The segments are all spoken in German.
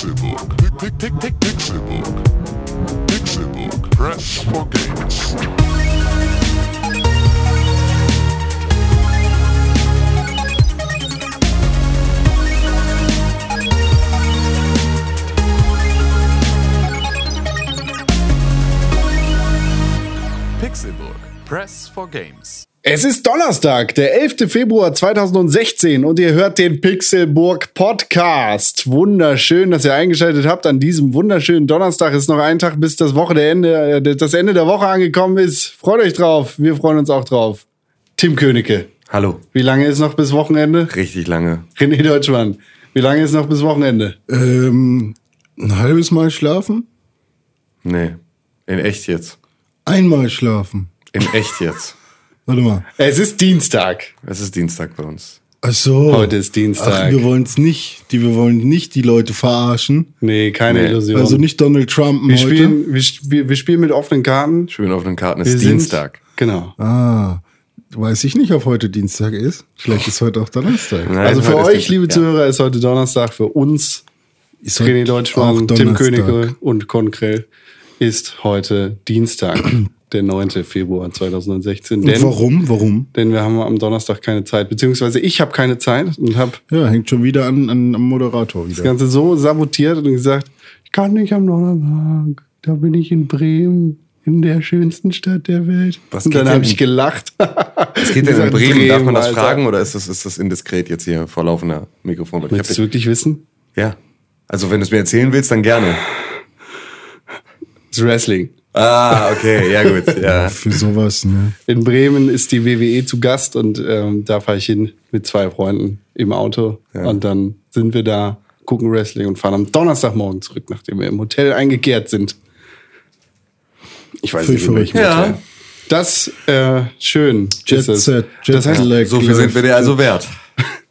Pixelbook. Pick, Pixelbook. Pixelbook. Press for games. Pixelburg. Press for Games. Es ist Donnerstag, der 11. Februar 2016 und ihr hört den Pixelburg Podcast. Wunderschön, dass ihr eingeschaltet habt an diesem wunderschönen Donnerstag. Ist noch ein Tag, bis das Wochenende, äh, das Ende der Woche angekommen ist. Freut euch drauf. Wir freuen uns auch drauf. Tim Königke. Hallo. Wie lange ist noch bis Wochenende? Richtig lange. René Deutschmann. Wie lange ist noch bis Wochenende? Ähm, ein halbes Mal schlafen? Nee. In echt jetzt. Einmal schlafen. In echt jetzt. Warte mal. Es ist Dienstag. Es ist Dienstag bei uns. Ach so. Heute ist Dienstag. Ach, wir wollen es nicht. Die, wir wollen nicht die Leute verarschen. Nee, keine Nee. Illusion. Also nicht Donald Trump wir heute. spielen, wir, sp- wir spielen mit offenen Karten. Schön auf den Karten. Es Wir ist sind- Dienstag. Genau. Ah, weiß ich nicht, ob heute Dienstag ist. Vielleicht ist heute auch Donnerstag. Nein, Also für euch, liebe Ja. Zuhörer, ist heute Donnerstag. Für uns, Ist René Deutschmann, Tim. Königke und Konkrell, ist heute Dienstag, der 9. Februar 2016. Und Denn, warum? Warum? denn wir haben am Donnerstag keine Zeit, beziehungsweise ich habe keine Zeit und habe Ja, hängt schon wieder an, an, am Moderator das wieder. Ganze so sabotiert und gesagt, ich kann nicht am Donnerstag, da bin ich in Bremen. In der schönsten Stadt der Welt. Was und dann habe ich gelacht. Was geht denn in Gesagt, Bremen? Darf man das Alter. fragen oder ist das, ist das indiskret jetzt hier vor laufender Mikrofon? Willst du wirklich wissen? ja. Also wenn du es mir erzählen willst, dann gerne. Das ist Wrestling. Ah, okay, ja gut. Ja. Für sowas, ne? In Bremen ist die WWE zu Gast und ähm, da fahre ich hin mit zwei Freunden im Auto. Und dann sind wir da, gucken Wrestling und fahren am Donnerstagmorgen zurück, nachdem wir im Hotel eingekehrt sind. Ich weiß nicht, in welchem. Hotel. Das, äh, schön. Jet ist es. Set, Jet das heißt, So viel sind wir dir also wert.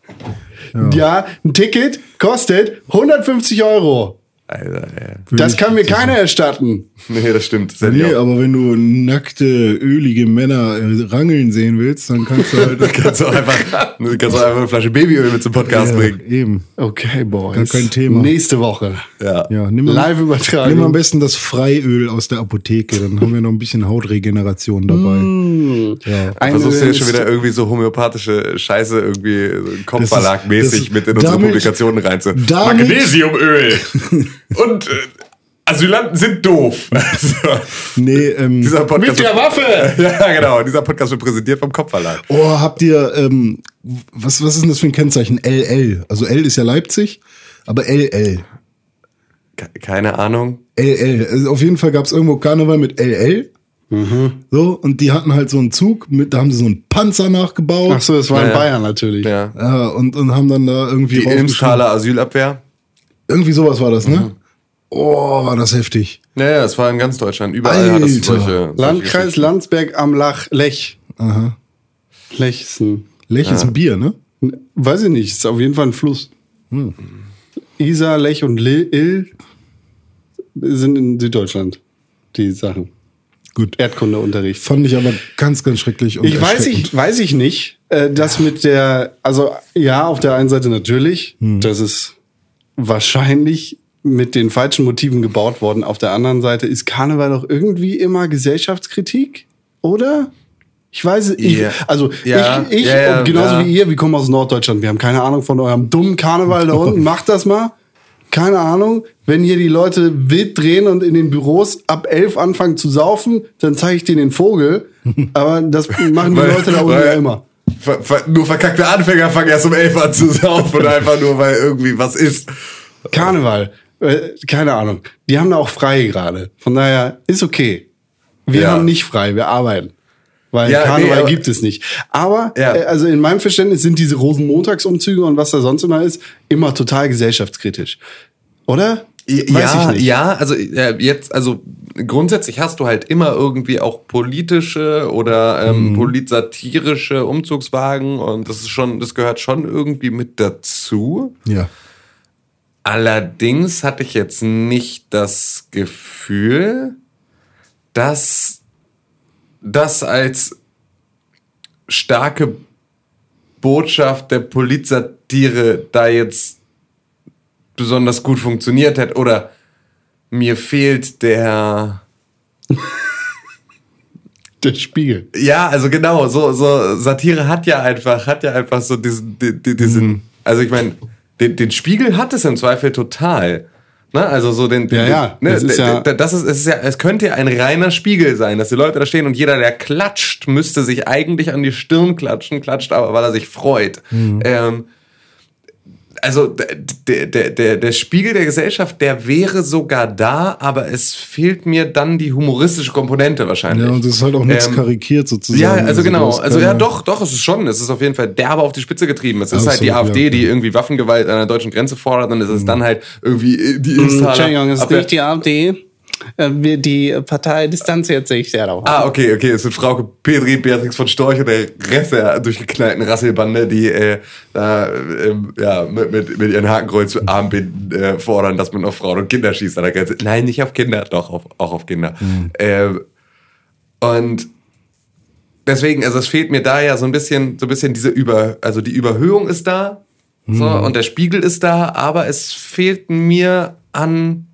ja, ein Ticket kostet 150 Euro. Alter, ja. Das kann mir keiner erstatten. Nee, das stimmt. Das Nee, aber wenn du nackte, ölige Männer äh, rangeln sehen willst, dann kannst du halt. Kannst du einfach, kannst du einfach eine Flasche Babyöl mit zum Podcast ja, bringen. eben. Okay, Boys. Gar kein Thema. Nächste Woche. Ja. Ja, nimm mal, Live-Übertragung. Nimm am besten das Freiöl aus der Apotheke, dann haben wir noch ein bisschen Hautregeneration dabei. Ja. Eine- Versuchst du jetzt schon wieder irgendwie so homöopathische Scheiße irgendwie Kopfverlag-mäßig mit in unsere damit- Publikationen reinzu. Magnesiumöl! Und äh, Asylanten sind doof. Also, Nee, ähm, dieser Podcast Mit der Waffe! Ja, genau. Dieser Podcast wird präsentiert vom Kopfverlag. oh, habt ihr, ähm, was, was ist denn das für ein Kennzeichen? LL. Also L ist ja Leipzig, aber LL. Ke- Keine Ahnung. LL. Also auf jeden Fall gab es irgendwo Karneval mit LL. So, und die hatten halt so einen Zug, mit, da haben sie so einen Panzer nachgebaut. Ach so, das war in Ja. Bayern natürlich. Ja. Ja, und, und haben dann da irgendwie Die Ilmstaler Asylabwehr. Irgendwie sowas war das, ne? Oh, war das heftig. Naja, es war in ganz Deutschland. Überall hat es Alter. solche. solche Landkreis. Landsberg am Lach, Lech. Aha. Lechsen. Lech ist ein Bier, ne? Weiß ich nicht, ist auf jeden Fall ein Fluss. Hm. Isar, Lech und Lil Ill sind in Süddeutschland die Sachen. Gut. Erdkundeunterricht. Fand ich aber ganz, ganz schrecklich. Und Ich weiß, ich weiß ich nicht, äh, das mit der, also ja, auf der einen Seite natürlich, Hm. das ist wahrscheinlich mit den falschen Motiven gebaut worden. Auf der anderen Seite ist Karneval doch irgendwie immer Gesellschaftskritik, oder? Ich weiß, ich, Ja. also Ja, ich, ich und genauso ja. wie ihr, wir kommen aus Norddeutschland. Wir haben keine Ahnung von eurem dummen Karneval da unten. Macht das mal. Keine Ahnung. Wenn hier die Leute wild drehen und in den Büros ab elf anfangen zu saufen, dann zeige ich denen den Vogel. Aber das machen die Leute da unten ja immer. Ver, ver, nur verkackte Anfänger fangen erst um 11 an zu saufen, einfach nur, weil irgendwie was ist. Karneval. Äh, keine Ahnung. Die haben da auch frei gerade. Von daher ist okay. Wir Ja. haben nicht frei, wir arbeiten. Weil Ja, Karneval nee, gibt es nicht. Aber, Ja. äh, also in meinem Verständnis sind diese Rosenmontagsumzüge und was da sonst immer ist, immer total gesellschaftskritisch. Oder? Weiß ja, ja, also ja, jetzt, also grundsätzlich hast du halt immer irgendwie auch politische oder ähm, politsatirische Umzugswagen und das ist schon, das gehört schon irgendwie mit dazu. Ja. Allerdings hatte ich jetzt nicht das Gefühl, dass das als starke Botschaft der Polizatire da jetzt besonders gut funktioniert hätte oder mir fehlt der Der Spiegel. Ja, also genau, so, so Satire hat ja einfach, hat ja einfach so diesen, die- die- diesen Mhm. also ich meine, den, den Spiegel hat es im Zweifel total. Ne? Also so den, Ja, den ja, ne, das ist ja- das ist, es ist ja, es könnte ja ein reiner Spiegel sein, dass die Leute da stehen und jeder, der klatscht, müsste sich eigentlich an die Stirn klatschen, klatscht aber, weil er sich freut. Mhm. Ähm, also der, der, der, der Spiegel der Gesellschaft, der wäre sogar da, aber es fehlt mir dann die humoristische Komponente wahrscheinlich. Ja, und das ist halt auch nichts Ähm, karikiert sozusagen. Ja, also du genau. Also ja, doch, doch, es ist schon. Es ist auf jeden Fall derbe auf die Spitze getrieben. Es ist halt die Absolut, AfD, ja. die irgendwie Waffengewalt an der deutschen Grenze fordert und es Mhm. ist dann halt irgendwie äh, die Entschuldigung, Installer. es ist nicht die AfD. Äh, wir- Die Partei distanziert sich sehr davon. Ah, okay, okay. Es sind Frauke Petri, Beatrix von Storch und der Rest der durchgeknallten Rasselbande, die äh, da ähm, ja, mit, mit, mit ihren Hakenkreuz Armbinden äh, fordern, dass man auf Frauen und Kinder schießt an der Grenze. Nein, nicht auf Kinder, doch, auf, auch auf Kinder. Ähm, und deswegen, also es fehlt mir da ja so ein bisschen, so ein bisschen diese Über, also die Überhöhung ist da, so, und der Spiegel ist da, aber es fehlt mir an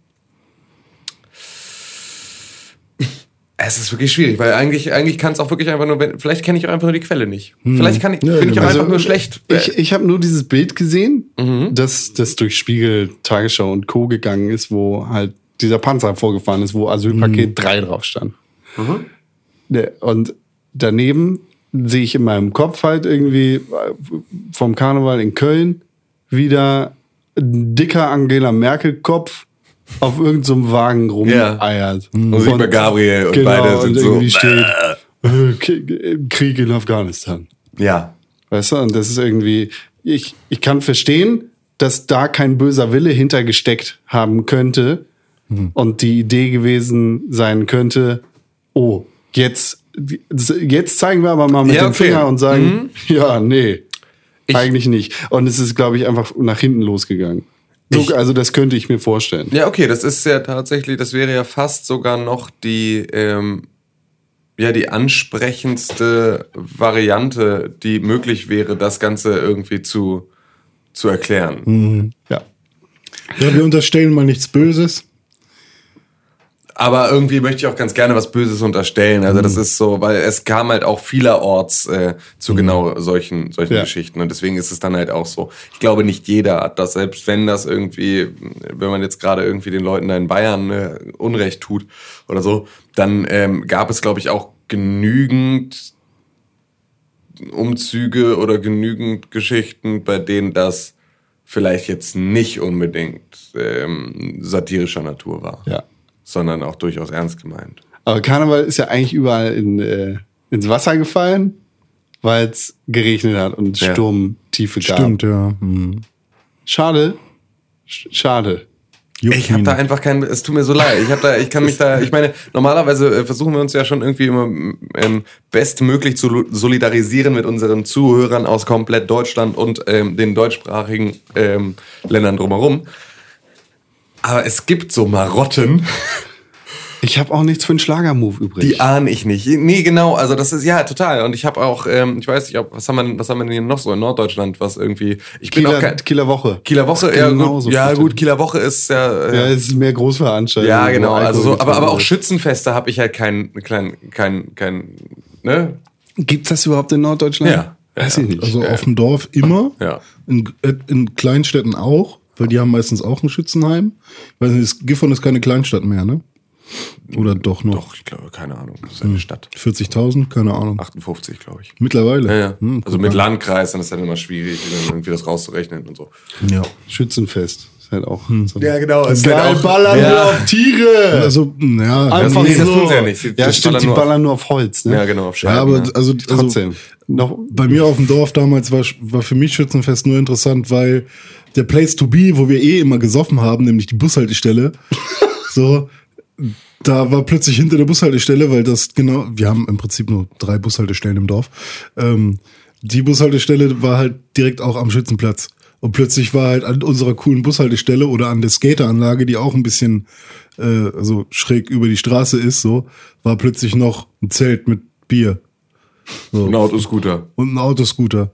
Es ist wirklich schwierig, weil eigentlich, eigentlich kann es auch wirklich einfach nur, wenn- vielleicht kenne ich auch einfach nur die Quelle nicht. Vielleicht kann ich, Ja, bin ich auch genau. einfach nur schlecht. Ich, ich habe nur dieses Bild gesehen, Mhm. dass das durch Spiegel, Tagesschau und Co. gegangen ist, wo halt dieser Panzer vorgefahren ist, wo Asylpaket Mhm. 3 drauf stand. Ne, Und daneben sehe ich in meinem Kopf halt irgendwie äh, vom Karneval in Köln wieder ein dicker Angela Merkel-Kopf auf irgendeinem so Wagen rumeiert. Und sieht man Gabriel und beide sind und so, irgendwie steht äh, Krieg in Afghanistan. ja. Weißt du, und das ist irgendwie, ich, ich kann verstehen, dass da kein böser Wille hintergesteckt haben könnte und die Idee gewesen sein könnte, oh, jetzt, jetzt zeigen wir aber mal mit Ja, dem okay. Finger und sagen, ja, nee, Ich- eigentlich nicht. Und es ist, glaube ich, einfach nach hinten losgegangen. So, Ich- also das könnte ich mir vorstellen. Ja, okay, das ist ja tatsächlich, das wäre ja fast sogar noch die, ähm, ja, die ansprechendste Variante, die möglich wäre, das Ganze irgendwie zu, zu erklären. Ja. Ja, wir unterstellen mal nichts Böses. Aber irgendwie möchte ich auch ganz gerne was Böses unterstellen. Also das ist so, weil es kam halt auch vielerorts äh, zu genau solchen, solchen Ja. Geschichten. Und deswegen ist es dann halt auch so. Ich glaube, nicht jeder hat das, selbst wenn das irgendwie, wenn man jetzt gerade irgendwie den Leuten da in Bayern äh, Unrecht tut oder so, dann ähm, gab es, glaube ich, auch genügend Umzüge oder genügend Geschichten, bei denen das vielleicht jetzt nicht unbedingt ähm, satirischer Natur war Ja. Sondern auch durchaus ernst gemeint. Aber Karneval ist ja eigentlich überall in, äh, ins Wasser gefallen, weil es geregnet hat und Ja. Sturmtiefe gab. Stimmt, ja. Hm. Schade. Sch schade. Ich habe da einfach kein, es tut mir so leid. Ich habe da, ich kann mich da, ich meine, normalerweise äh, versuchen wir uns ja schon irgendwie immer ähm, bestmöglich zu solidarisieren mit unseren Zuhörern aus komplett Deutschland und ähm, den deutschsprachigen ähm, Ländern drumherum. Aber es gibt so Marotten, Ich habe auch nichts für einen Schlagermove übrig. die ahne ich nicht. Nee, genau, also das ist ja total. Und ich habe auch, ähm, ich weiß nicht, ob, was haben wir, denn- was haben wir denn hier noch so in Norddeutschland, was irgendwie, ich bin auch Kieler, kein, Kieler Woche. Kieler Woche, ja gut, ja gut. Kieler Woche ist ja, äh, Ja, es ist mehr Großveranstaltungen. Ja, genau. Also so, aber, aber auch Schützenfeste habe ich halt kein, kein, kein, kein, ne? Gibt's das überhaupt in Norddeutschland? Ja. Weiß Ja, ich nicht. Also auf dem Dorf immer. Ja. In, in Kleinstädten auch, weil die haben meistens auch ein Schützenheim. Ich weiß nicht, das- Gifhorn ist keine Kleinstadt mehr, ne? Oder doch noch? Doch, ich glaube, keine Ahnung. Das ist eine Stadt. 40.000? Keine Ahnung. 58, glaube ich. Mittlerweile. Ja, ja. Hm, also mit mal. Landkreis, dann ist dann immer schwierig, dann irgendwie das rauszurechnen und so. Ja. Schützenfest. Ist halt auch Hm. so. genau. Es Geil, ballern Ja. wir auf Tiere! Also, ja. Einfach nee, das so. tun sie ja nicht. Sie- ja, stimmt, ballern die nur auf- ballern nur auf Holz, ne? Ja, genau, auf ja, Scheiben. aber ja. also, also Trotzdem. Noch, bei mir auf dem Dorf damals war, war für mich Schützenfest nur interessant, weil der Place to be, wo wir eh immer gesoffen haben, nämlich die Bushaltestelle, so, da war plötzlich hinter der Bushaltestelle, weil das genau, wir haben im Prinzip nur drei Bushaltestellen im Dorf. Ähm, die Bushaltestelle war halt direkt auch am Schützenplatz. Und plötzlich war halt an unserer coolen Bushaltestelle oder an der Skateranlage, die auch ein bisschen äh, also schräg über die Straße ist, so, war plötzlich noch ein Zelt mit Bier. So. Ein Autoscooter. Und ein Autoscooter.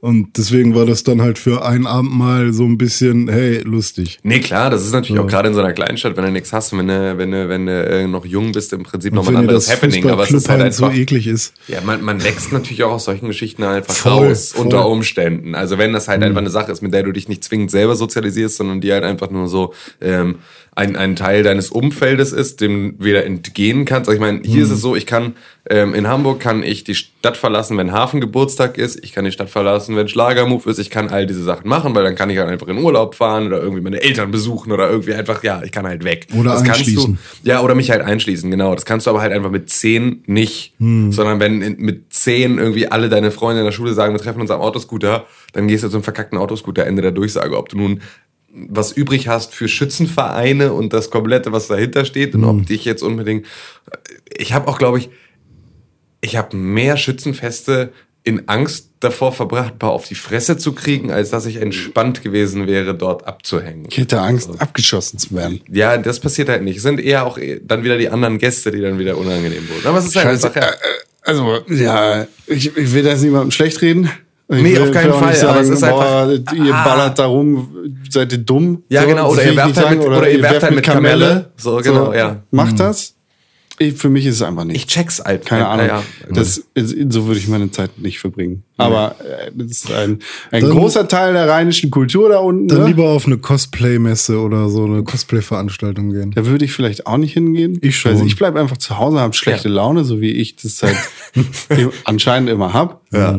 Und deswegen war das dann halt für einen Abend mal so ein bisschen, hey, lustig. Nee, klar, das ist natürlich auch gerade in so einer Kleinstadt, wenn du nichts hast, wenn du, wenn du, wenn du äh, noch jung bist, im Prinzip noch mal ein anderes das Happening. Aber es ist halt halt so einfach. eklig ist. Ja, man, man wächst natürlich auch aus solchen Geschichten einfach Voll, raus, voll. unter Umständen. Also wenn das halt einfach eine Sache ist, mit der du dich nicht zwingend selber sozialisierst, sondern die halt einfach nur so ähm, ein, ein Teil deines Umfeldes ist, dem du wieder entgehen kannst. Also ich meine, hier ist es so, ich kann ähm, in Hamburg kann ich die Stadt verlassen, wenn Hafengeburtstag ist, ich kann die Stadt verlassen, wenn Schlagermove ist, ich kann all diese Sachen machen, weil dann kann ich halt einfach in Urlaub fahren oder irgendwie meine Eltern besuchen oder irgendwie einfach, ja, ich kann halt weg. Oder das kannst du, einschließen. ja, oder mich halt einschließen, genau. Das kannst du aber halt einfach mit zehn nicht. Sondern wenn in, mit zehn irgendwie alle deine Freunde in der Schule sagen, wir treffen uns am Autoscooter, dann gehst du zum verkackten Autoscooter, Ende der Durchsage. Ob du nun was übrig hast für Schützenvereine und das komplette, was dahinter steht und ob dich jetzt unbedingt. Ich habe auch, glaube ich, ich habe mehr Schützenfeste in Angst davor verbracht, mal auf die Fresse zu kriegen, als dass ich entspannt gewesen wäre, dort abzuhängen. Ich hätte Angst, abgeschossen zu werden. Ja, das passiert halt nicht. Es sind eher auch dann wieder die anderen Gäste, die dann wieder unangenehm wurden. Aber es ist halt Scheiße. einfach, ja. Also, ja, ich, ich will das niemandem schlecht reden. Ich Nee, will- auf keinen Fall, aber es ist boah, einfach- Ihr Ah. ballert da rum, seid ihr dumm? Ja, genau, das oder ihr werft halt sagen, mit- oder ihr werft halt mit Kamelle. So, genau, ja. Macht das? Ich, für mich ist es einfach nicht. Ich check's halt. Keine Ahnung. Ja, Das ist, so würde ich meine Zeit nicht verbringen. Aber äh, das ist ein, ein Dann- großer Teil der rheinischen Kultur da unten. Dann ne? lieber auf eine Cosplay-Messe oder so eine Cosplay-Veranstaltung gehen. Da würde ich vielleicht auch nicht hingehen. Ich schon. Also ich bleibe einfach zu Hause, habe schlechte Ja. Laune, so wie ich das halt anscheinend immer hab. Ja.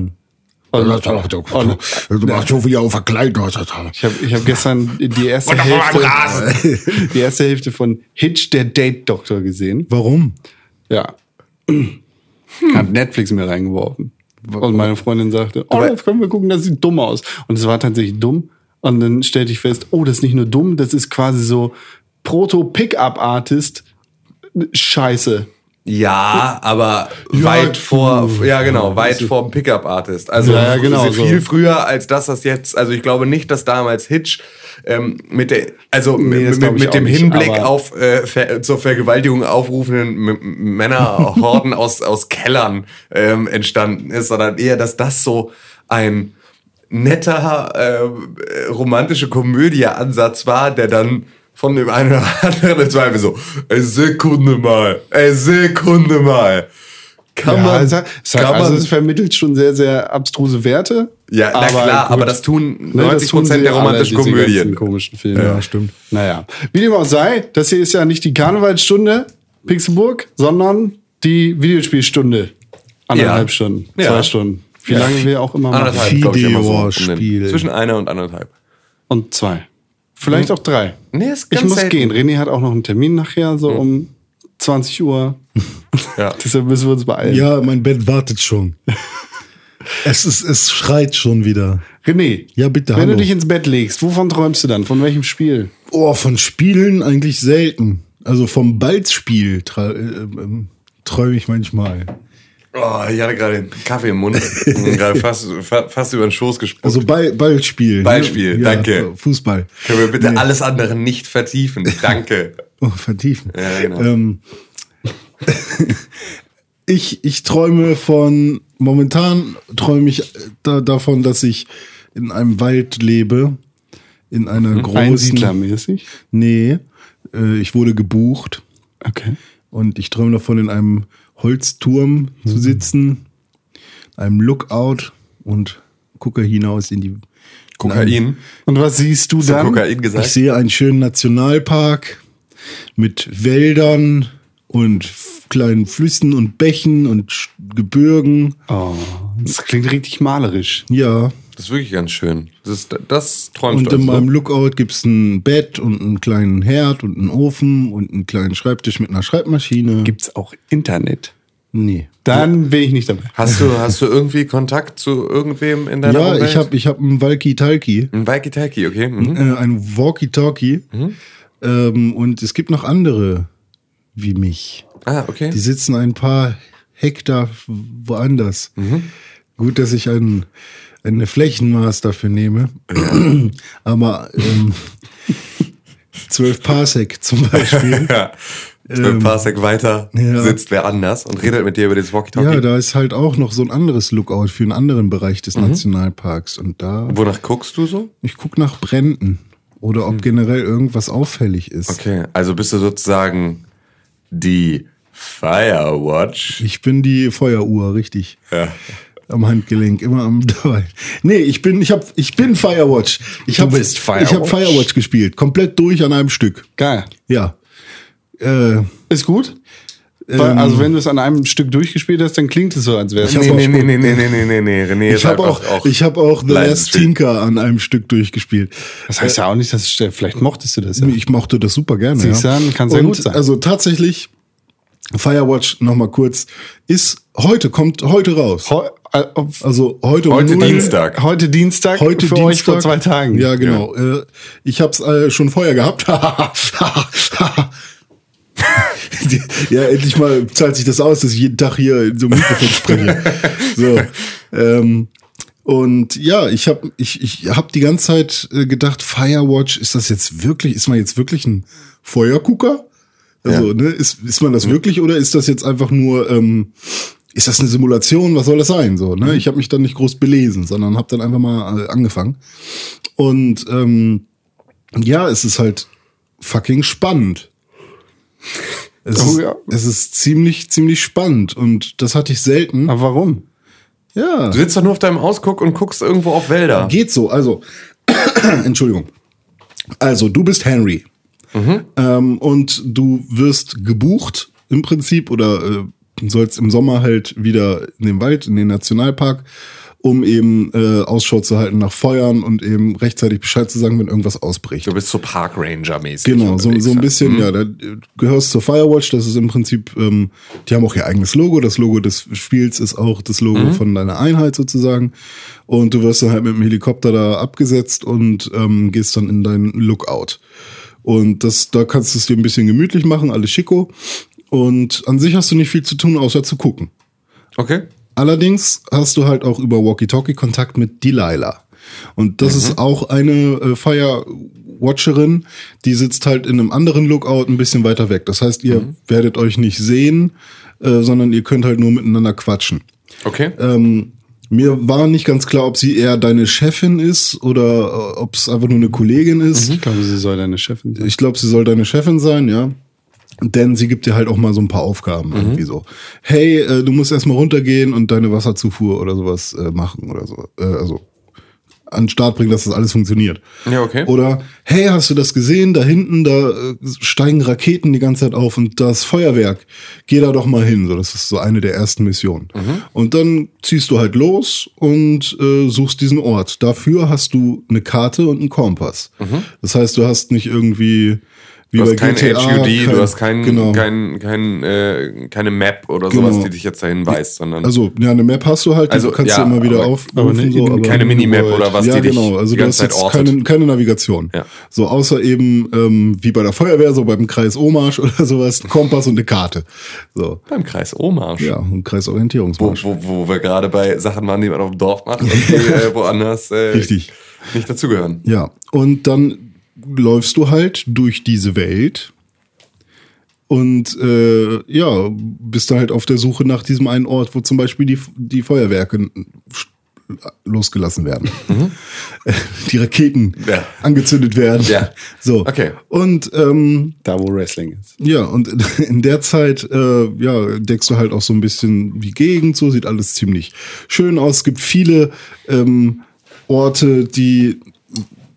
Und, und, Du machst so viel auf Verkleidung. ich habe ich hab gestern die erste Hälfte, die erste Hälfte von Hitch, der Date Doktor gesehen. Warum? Ja. Hat Netflix mir reingeworfen. Und meine Freundin sagte, oh, das können wir gucken, das sieht dumm aus. Und es war tatsächlich dumm. Und dann stellte ich fest, oh, das ist nicht nur dumm, das ist quasi so Proto-Pickup-Artist. Ja, aber Ja, weit vor, ja genau, weit vor dem Pickup-Artist. Also Ja, ja, genau, sehr so. viel früher als das, was jetzt, also ich glaube nicht, dass damals Hitch ähm, mit der, also Nee, mit, mit, dem nicht, Hinblick auf äh, ver, zur Vergewaltigung aufrufenden Männerhorden aus, aus Kellern ähm, entstanden ist, sondern eher, dass das so ein netter äh, romantische Komödie-Ansatz war, der dann von dem einen oder anderen im Zweifel so, ey, Sekunde mal, ey, Sekunde mal. Kann Ja, man, es, hat, kann also man, es vermittelt schon sehr, sehr abstruse Werte. ja, na klar, gut. aber das tun Ne, das 90 tun der romantischen Komödien. komischen Filme. Ja, stimmt. Naja, wie dem auch sei, das hier ist ja nicht die Karnevalsstunde Pixelburg, sondern die Videospielstunde. Anderthalb Ja. Stunden, Ja. zwei Stunden. Wie lange wir auch immer machen. Anderthalb, glaube ich, immer so. den- Videospiel. Zwischen einer und anderthalb. Und zwei. Vielleicht auch drei. Nee, ist Ich ganz muss selten. gehen. René hat auch noch einen Termin nachher, so um 20 Uhr. Ja. Deshalb müssen wir uns beeilen. Ja, mein Bett wartet schon. es, ist, es schreit schon wieder. René, Ja, bitte, wenn hallo. du dich ins Bett legst, wovon träumst du dann? Von welchem Spiel? Oh, von Spielen eigentlich selten. Also vom Balzspiel äh, ähm, träume ich manchmal. Oh, ich hatte gerade den Kaffee im Mund und gerade fast, fa- fast über den Schoß gesprungen. Also Ball, Ballspiel. Ballspiel, ja, danke. Fußball. Können wir bitte Nee. alles andere nicht vertiefen? Danke. Oh, vertiefen. Ja, genau. Ähm, ich, ich träume von, momentan träume ich äh, da, davon, dass ich in einem Wald lebe. In einer großen. Einsiedlermäßig? Nee, äh, ich wurde gebucht Okay. und ich träume davon, in einem Holzturm zu sitzen, einem Lookout und gucke hinaus in die. Kokain. Und was siehst du dann? Kokain Ich sehe einen schönen Nationalpark mit Wäldern und kleinen Flüssen und Bächen und Gebirgen. Oh, das klingt richtig malerisch. Ja. Das ist wirklich ganz schön. Das, ist, das träumst Und du in also. meinem Lookout gibt's ein Bett und einen kleinen Herd und einen Ofen und einen kleinen Schreibtisch mit einer Schreibmaschine. Gibt's auch Internet? nee. Dann bin ich nicht dabei. Hast du, hast du irgendwie Kontakt zu irgendwem in deiner Ja, Umwelt? ich habe ich hab einen Walkie-Talkie, Ein Walkie-Talkie, okay. Mhm. äh, ein Walkie-Talkie. Ähm, und es gibt noch andere wie mich. Ah, okay. Die sitzen ein paar Hektar woanders. Gut, dass ich ein, eine Flächenmaß dafür nehme. Aber ähm, 12 Parsec zum Beispiel. Ja. Ein Parsec weiter ja. sitzt wer anders und redet mit dir über das Walkie-Talkie. Ja, da ist halt auch noch so ein anderes Lookout für einen anderen Bereich des Nationalparks. Und da, Wonach guckst du so? ich guck nach Bränden oder ob generell irgendwas auffällig ist. Okay, also bist du sozusagen die Firewatch. Ich bin die Feueruhr, richtig. Ja. Am Handgelenk, immer am dabei. Nee, ich bin, ich hab, ich bin Firewatch. Ich Du hab, bist Firewatch? Ich habe Firewatch gespielt, komplett durch an einem Stück. Geil. Ja. Äh, Ist gut? Ähm, Weil, also wenn du es an einem Stück durchgespielt hast, dann klingt es so, als wäre es. Nee, nee, schon- nee, nee, nee, nee, nee, nee, René ich habe auch, auch ich habe auch The Last. Tinker an einem Stück durchgespielt. Das heißt ja auch nicht, dass es, vielleicht mochtest du das ja. Ich mochte das super gerne. Siehst du ja. an, kann sehr Und gut sein. Also tatsächlich, Firewatch noch mal kurz ist heute kommt heute raus. Heu, äh, Also heute Heute null- Dienstag. heute Dienstag, Heute für Dienstag. euch vor zwei Tagen. Ja, genau. Äh, ich habe es äh, schon vorher gehabt. Ja, endlich mal zahlt sich das aus, dass ich jeden Tag hier in so einem Mikrofon spreche. So. Ähm, und ja, ich habe ich, ich hab die ganze Zeit äh, gedacht, Firewatch, ist das jetzt wirklich, ist man jetzt wirklich ein Feuergucker? Also, Ja. ne, ist, ist man das wirklich oder ist das jetzt einfach nur, ähm, ist das eine Simulation? Was soll das sein? So, ne? Ich habe mich dann nicht groß belesen, sondern habe dann einfach mal äh, angefangen. Und ähm, ja, es ist halt fucking spannend. Es, Oh ist, ja. es ist ziemlich, ziemlich spannend und das hatte ich selten. Aber warum? Ja, Du sitzt doch nur auf deinem Ausguck und guckst irgendwo auf Wälder. geht so. Also, Entschuldigung. Also, du bist Henry ähm, und du wirst gebucht im Prinzip oder äh, sollst im Sommer halt wieder in den Wald, in den Nationalpark, um eben äh, Ausschau zu halten nach Feuern und eben rechtzeitig Bescheid zu sagen, wenn irgendwas ausbricht. Du bist so Park Ranger mäßig. Genau, so, so ein bisschen, ja, da gehörst zur Firewatch, das ist im Prinzip, ähm, die haben auch ihr eigenes Logo, das Logo des Spiels ist auch das Logo von deiner Einheit sozusagen und du wirst dann halt mit dem Helikopter da abgesetzt und ähm, gehst dann in deinen Lookout. Und das, da kannst du es dir ein bisschen gemütlich machen, alles schicko und an sich hast du nicht viel zu tun, außer zu gucken. Okay. Allerdings hast du halt auch über Walkie-Talkie Kontakt mit Delilah. Und das ist auch eine äh, Firewatcherin, die sitzt halt in einem anderen Lookout ein bisschen weiter weg. Das heißt, ihr werdet euch nicht sehen, äh, sondern ihr könnt halt nur miteinander quatschen. Okay. Ähm, mir war nicht ganz klar, ob sie eher deine Chefin ist oder äh, ob es einfach nur eine Kollegin ist. Ich glaube, sie soll deine Chefin sein. Ich glaube, sie soll deine Chefin sein, ja. Denn sie gibt dir halt auch mal so ein paar Aufgaben irgendwie so. Hey, äh, du musst erstmal runtergehen und deine Wasserzufuhr oder sowas äh, machen oder so. Äh, also an den Start bringen, dass das alles funktioniert. Ja, okay. Oder hey, hast du das gesehen? Da hinten, da äh, steigen Raketen die ganze Zeit auf und das Feuerwerk. Geh da doch mal hin. So, das ist so eine der ersten Missionen. Und dann ziehst du halt los und äh, suchst diesen Ort. Dafür hast du eine Karte und einen Kompass. Das heißt, du hast nicht irgendwie wie Du bei hast kein GTA, HUD, kein- du hast kein, genau. kein, kein, äh, keine Map oder Genau. sowas, die dich jetzt dahin weist, sondern Also, ja, eine Map hast du halt, die Also, kannst ja, du immer wieder aber- aufrufen. so, aber keine Minimap oder was, Ja, die dich genau. Also, die du ganze hast Zeit jetzt ortet. keine, keine Navigation. Ja. So, außer eben, ähm, wie bei der Feuerwehr, so beim Kreis Omarsch oder sowas, ein Kompass und eine Karte. So. beim Kreis Omarsch. Ja, ein Wo, Kreisorientierungsmarsch. wo, wo wir gerade bei Sachen waren, die man auf dem Dorf macht und die äh, woanders äh, Richtig. nicht dazugehören. Ja. Und dann läufst du halt durch diese Welt und äh, ja, bist dann halt auf der Suche nach diesem einen Ort, wo zum Beispiel die, die Feuerwerke losgelassen werden. Die Raketen Mhm. Ja. angezündet werden. Ja. So. Okay. Und ähm, Da, wo Wrestling ist. ja, und in der Zeit äh, ja, deckst du halt auch so ein bisschen die Gegend, so sieht alles ziemlich schön aus. Es gibt viele ähm, Orte, die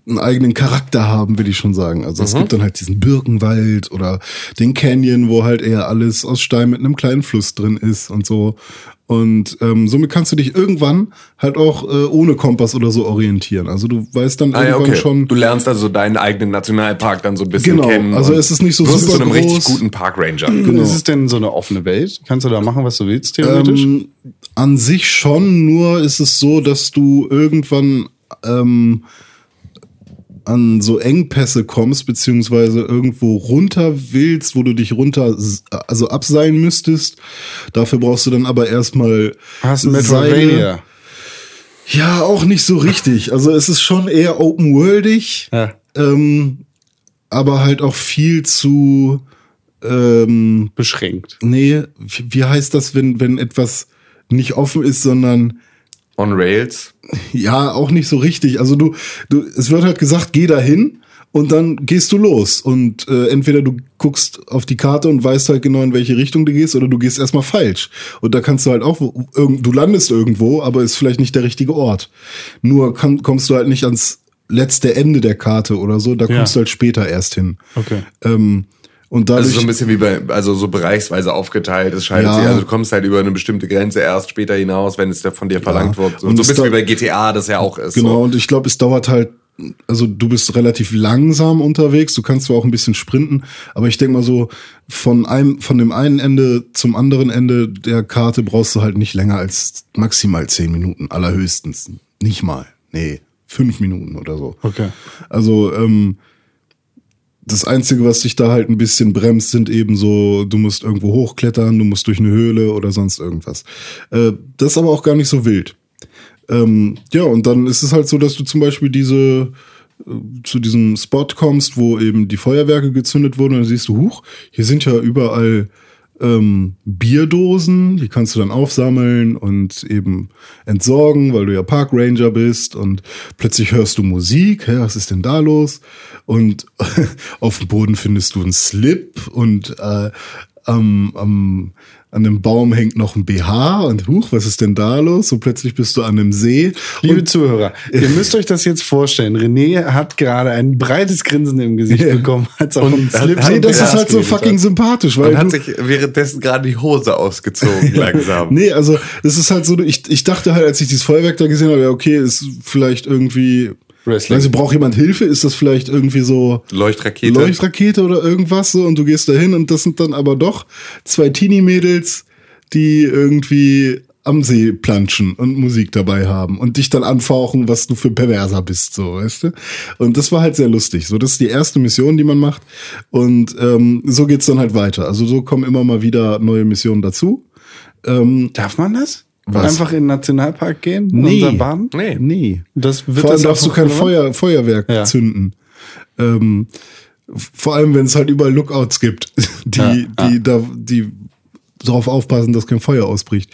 einen eigenen Charakter haben, will ich schon sagen. Also es gibt dann halt diesen Birkenwald oder den Canyon, wo halt eher alles aus Stein mit einem kleinen Fluss drin ist und so. Und ähm, somit kannst du dich irgendwann halt auch äh, ohne Kompass oder so orientieren. Also du weißt dann Ah ja, irgendwann okay. schon, Du lernst also deinen eigenen Nationalpark dann so ein bisschen Genau, kennen. also es ist nicht so wirst super zu einem richtig groß. guten Park Ranger. Genau. Ist es denn so eine offene Welt? Kannst du da machen, was du willst, theoretisch? Ähm, an sich schon, nur ist es so, dass du irgendwann ähm, an so Engpässe kommst, beziehungsweise irgendwo runter willst, wo du dich runter, also abseilen müsstest. Dafür brauchst du dann aber erstmal Hast. Metroidvania? Ja, auch nicht so richtig. Also es ist schon eher open-worldig, Ja. ähm, aber halt auch viel zu ähm, Beschränkt. nee, wie wie heißt das, wenn, wenn etwas nicht offen ist, sondern On Rails. ja, auch nicht so richtig. Also du, du, es wird halt gesagt, geh dahin und dann gehst du los. Und äh, entweder du guckst auf die Karte und weißt halt genau, in welche Richtung du gehst, oder du gehst erstmal falsch. Und da kannst du halt auch, du landest irgendwo, aber ist vielleicht nicht der richtige Ort. Nur kann, kommst du halt nicht ans letzte Ende der Karte oder so, da Ja. kommst du halt später erst hin. Okay. Ähm, und Also dadurch, so ein bisschen wie bei, also so bereichsweise aufgeteilt. Es schaltet Ja. sich, also du kommst halt über eine bestimmte Grenze erst später hinaus, wenn es da von dir verlangt wird. So, Und so ein bisschen da- wie bei GTA, das ja auch ist. Genau, So. und ich glaube, es dauert halt, also du bist relativ langsam unterwegs, du kannst zwar auch ein bisschen sprinten, aber ich denke mal so, von einem, von dem einen Ende zum anderen Ende der Karte brauchst du halt nicht länger als maximal zehn Minuten, allerhöchstens. Nicht mal. Nee, fünf Minuten oder so. Okay. Also, ähm, das Einzige, was dich da halt ein bisschen bremst, sind eben so, du musst irgendwo hochklettern, du musst durch eine Höhle oder sonst irgendwas. Äh, das ist aber auch gar nicht so wild. Ähm, ja, und dann ist es halt so, dass du zum Beispiel diese äh, zu diesem Spot kommst, wo eben die Feuerwerke gezündet wurden, und dann siehst du, huch, hier sind ja überall ähm, Bierdosen, die kannst du dann aufsammeln und eben entsorgen, weil du ja Parkranger bist und plötzlich hörst du Musik, hä, was ist denn da los? Und auf dem Boden findest du einen Slip und äh, am, am, an dem Baum hängt noch ein BH und huch, was ist denn da los? Und plötzlich bist du an einem See. Liebe und, Zuhörer, ihr müsst euch das jetzt vorstellen. René hat gerade ein breites Grinsen im Gesicht bekommen, als er vom Slip nee, und das ist halt so fucking hat. sympathisch, weil Man hat du, sich währenddessen gerade die Hose ausgezogen, langsam. Nee, also es ist halt so, ich, ich dachte halt, als ich dieses Feuerwerk da gesehen habe, ja, okay, ist vielleicht irgendwie. Wrestling. Also braucht jemand Hilfe? Ist das vielleicht irgendwie so Leuchtrakete. Leuchtrakete oder irgendwas so und du gehst dahin und das sind dann aber doch zwei Teenie-Mädels, die irgendwie am See planschen und Musik dabei haben und dich dann anfauchen, was du für Perverser bist, so, weißt du? Und das war halt sehr lustig. So, das ist die erste Mission, die man macht. Und ähm, so geht's dann halt weiter. Also so kommen immer mal wieder neue Missionen dazu. Darf man das? Was? Einfach in den Nationalpark gehen? Nee. Unser Baden? Nee. Nee. Das wird Vor allem das darfst du kein? Feuer, Feuerwerk Ja. zünden. Ähm, vor allem, wenn es halt überall Lookouts gibt, die, Ja, die da, die darauf aufpassen, dass kein Feuer ausbricht.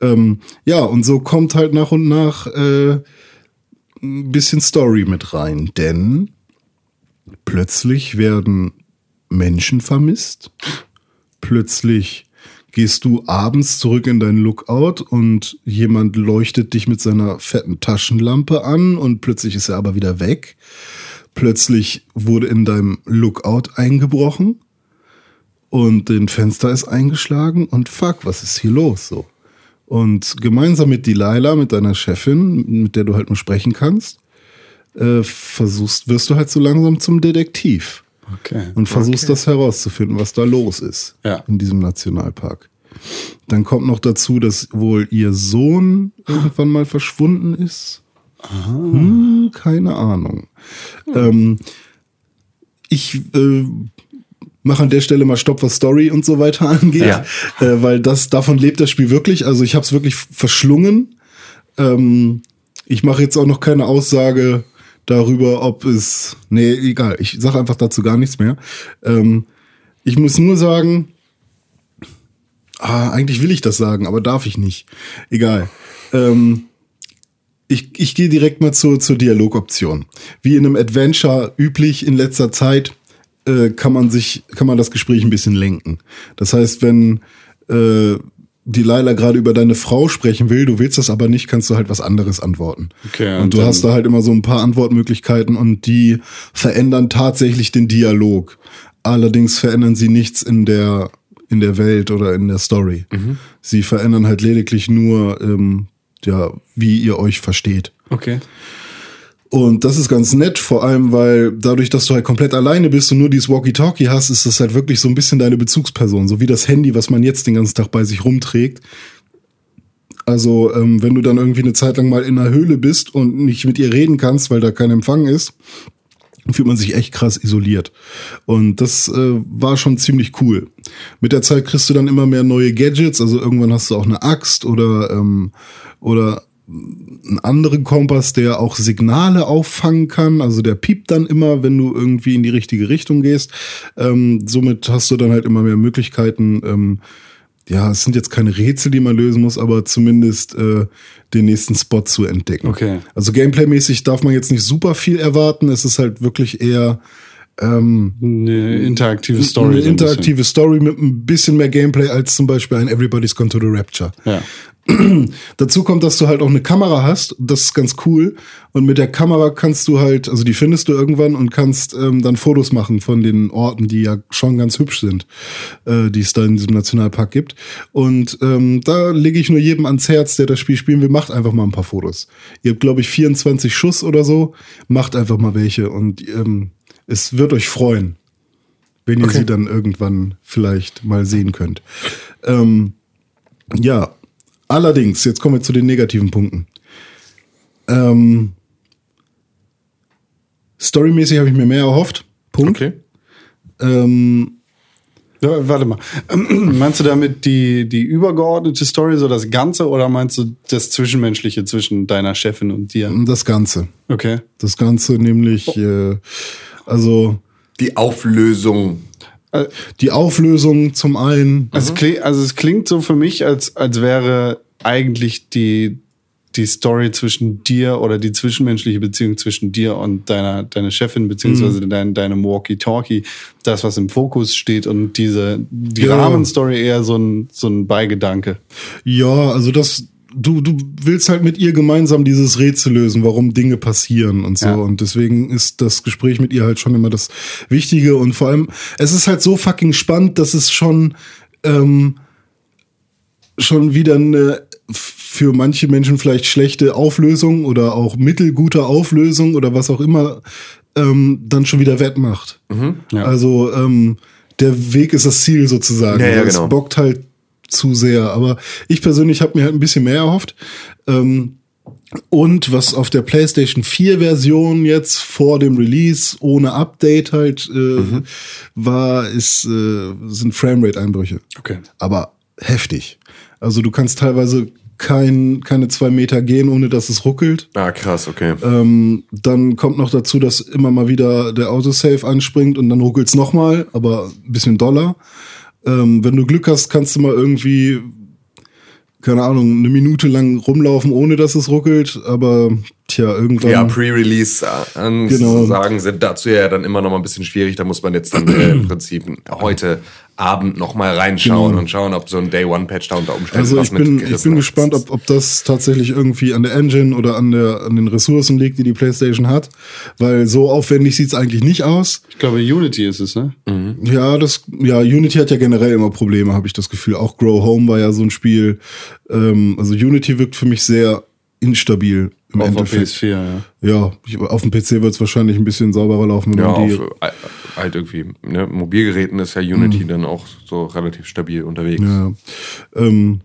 Ähm, ja, und so kommt halt nach und nach äh, ein bisschen Story mit rein, denn plötzlich werden Menschen vermisst. Plötzlich gehst du abends zurück in deinen Lookout und jemand leuchtet dich mit seiner fetten Taschenlampe an und plötzlich ist er aber wieder weg. Plötzlich wurde in deinem Lookout eingebrochen und ein Fenster ist eingeschlagen und fuck, was ist hier los so? Und gemeinsam mit Delilah, mit deiner Chefin, mit der du halt nur sprechen kannst, äh, versuchst, wirst du halt so langsam zum Detektiv Okay. und versuchst das herauszufinden, was da los ist Ja. in diesem Nationalpark. Dann kommt noch dazu, dass wohl ihr Sohn irgendwann mal verschwunden ist. Hm, keine Ahnung. Ähm, ich äh, mache an der Stelle mal Stopp, was Story und so weiter angeht, Ja. äh, weil das davon lebt das Spiel wirklich. Also ich habe es wirklich verschlungen. Ähm, ich mache jetzt auch noch keine Aussage darüber, ob es. Nee, egal. Ich sage einfach dazu gar nichts mehr. Ähm, ich muss nur sagen, ah, eigentlich will ich das sagen, aber darf ich nicht. Egal. Ähm, ich, ich gehe direkt mal zur, zur Dialogoption. Wie in einem Adventure üblich in letzter Zeit äh, kann man sich, kann man das Gespräch ein bisschen lenken. Das heißt, wenn äh, die Laila gerade über deine Frau sprechen will, du willst das aber nicht, kannst du halt was anderes antworten. Okay, und, und du hast da halt immer so ein paar Antwortmöglichkeiten und die verändern tatsächlich den Dialog. Allerdings verändern sie nichts in der in der Welt oder in der Story. Sie verändern halt lediglich nur ähm, ja, wie ihr euch versteht. Okay. Und das ist ganz nett, vor allem, weil dadurch, dass du halt komplett alleine bist und nur dieses Walkie-Talkie hast, ist das halt wirklich so ein bisschen deine Bezugsperson, so wie das Handy, was man jetzt den ganzen Tag bei sich rumträgt. Also, ähm, wenn du dann irgendwie eine Zeit lang mal in einer Höhle bist und nicht mit ihr reden kannst, weil da kein Empfang ist, fühlt man sich echt krass isoliert. Und das äh, war schon ziemlich cool. Mit der Zeit kriegst du dann immer mehr neue Gadgets, also irgendwann hast du auch eine Axt oder, ähm, oder einen anderen Kompass, der auch Signale auffangen kann. Also der piept dann immer, wenn du irgendwie in die richtige Richtung gehst. Ähm, somit hast du dann halt immer mehr Möglichkeiten. Ähm, ja, es sind jetzt keine Rätsel, die man lösen muss, aber zumindest äh, den nächsten Spot zu entdecken. Okay. Also gameplaymäßig darf man jetzt nicht super viel erwarten. Es ist halt wirklich eher ähm, Eine interaktive Story. eine so ein interaktive Story mit ein bisschen mehr Gameplay als zum Beispiel ein Everybody's Gone to the Rapture. Ja. Dazu kommt, dass du halt auch eine Kamera hast. Das ist ganz cool. Und mit der Kamera kannst du halt, also die findest du irgendwann und kannst ähm, dann Fotos machen von den Orten, die ja schon ganz hübsch sind, äh, die es da in diesem Nationalpark gibt. Und ähm, da lege ich nur jedem ans Herz, der das Spiel spielen will, macht einfach mal ein paar Fotos. Ihr habt, glaube ich, 24 Schuss oder so. Macht einfach mal welche und ähm, es wird euch freuen, wenn ihr Okay. sie dann irgendwann vielleicht mal sehen könnt. Ähm, ja, allerdings, jetzt kommen wir zu den negativen Punkten. Ähm, storymäßig habe ich mir mehr erhofft. Punkt. Okay. Ähm, Ja, warte mal. Meinst du damit die, die übergeordnete Story, so das Ganze, oder meinst du das Zwischenmenschliche zwischen deiner Chefin und dir? das Ganze. Okay. Das Ganze nämlich, äh, also Die Auflösung. Die Auflösung zum einen. Also, es klingt, also es klingt so für mich, als, als wäre eigentlich die, die Story zwischen dir oder die zwischenmenschliche Beziehung zwischen dir und deiner, deiner Chefin, beziehungsweise dein, deinem Walkie-Talkie, das, was im Fokus steht und diese, die Ja. Rahmenstory eher so ein, so ein Beigedanke. Ja, also das, du, du willst halt mit ihr gemeinsam dieses Rätsel lösen, warum Dinge passieren und so. Ja. Und deswegen ist das Gespräch mit ihr halt schon immer das Wichtige. Und vor allem, es ist halt so fucking spannend, dass es schon, ähm, schon wieder eine für manche Menschen vielleicht schlechte Auflösung oder auch mittelgute Auflösung oder was auch immer ähm, dann schon wieder wettmacht. Ja. Also ähm, der Weg ist das Ziel sozusagen. Ja, ja, Es genau. bockt halt zu sehr. Aber ich persönlich habe mir halt ein bisschen mehr erhofft. Ähm, und was auf der PlayStation 4 Version jetzt vor dem Release ohne Update halt äh, Mhm. war, ist, äh, sind Framerate-Einbrüche. Okay. Aber heftig. Also du kannst teilweise kein, keine zwei Meter gehen, ohne dass es ruckelt. Ah, krass, okay. Ähm, dann kommt noch dazu, dass immer mal wieder der Autosave anspringt und dann ruckelt's nochmal, aber ein bisschen doller. Ähm, wenn du Glück hast, kannst du mal irgendwie, keine Ahnung, eine Minute lang rumlaufen, ohne dass es ruckelt, aber tja, irgendwann. Ja, Pre-Release-Ansagen Genau. sind dazu ja dann immer noch mal ein bisschen schwierig. Da muss man jetzt dann äh, im Prinzip heute Abend noch mal reinschauen Genau. und schauen, ob so ein Day-One-Patch da unter Umständen Also was ich bin, ich bin gespannt, ob, ob das tatsächlich irgendwie an der Engine oder an, der, an den Ressourcen liegt, die die PlayStation hat. Weil so aufwendig sieht's eigentlich nicht aus. Ich glaube, Unity ist es, ne? Ja, das, ja, Unity hat ja generell immer Probleme, habe ich das Gefühl. Auch Grow Home war ja so ein Spiel. Ähm, also Unity wirkt für mich sehr instabil im Auf Endeffekt. PS4, ja. Ja, ich, auf dem PC wird es wahrscheinlich ein bisschen sauberer laufen, wenn Ja, man die. auf halt irgendwie, ne, Mobilgeräten ist ja Unity dann auch so relativ stabil unterwegs. Mhm. Ja. Ähm,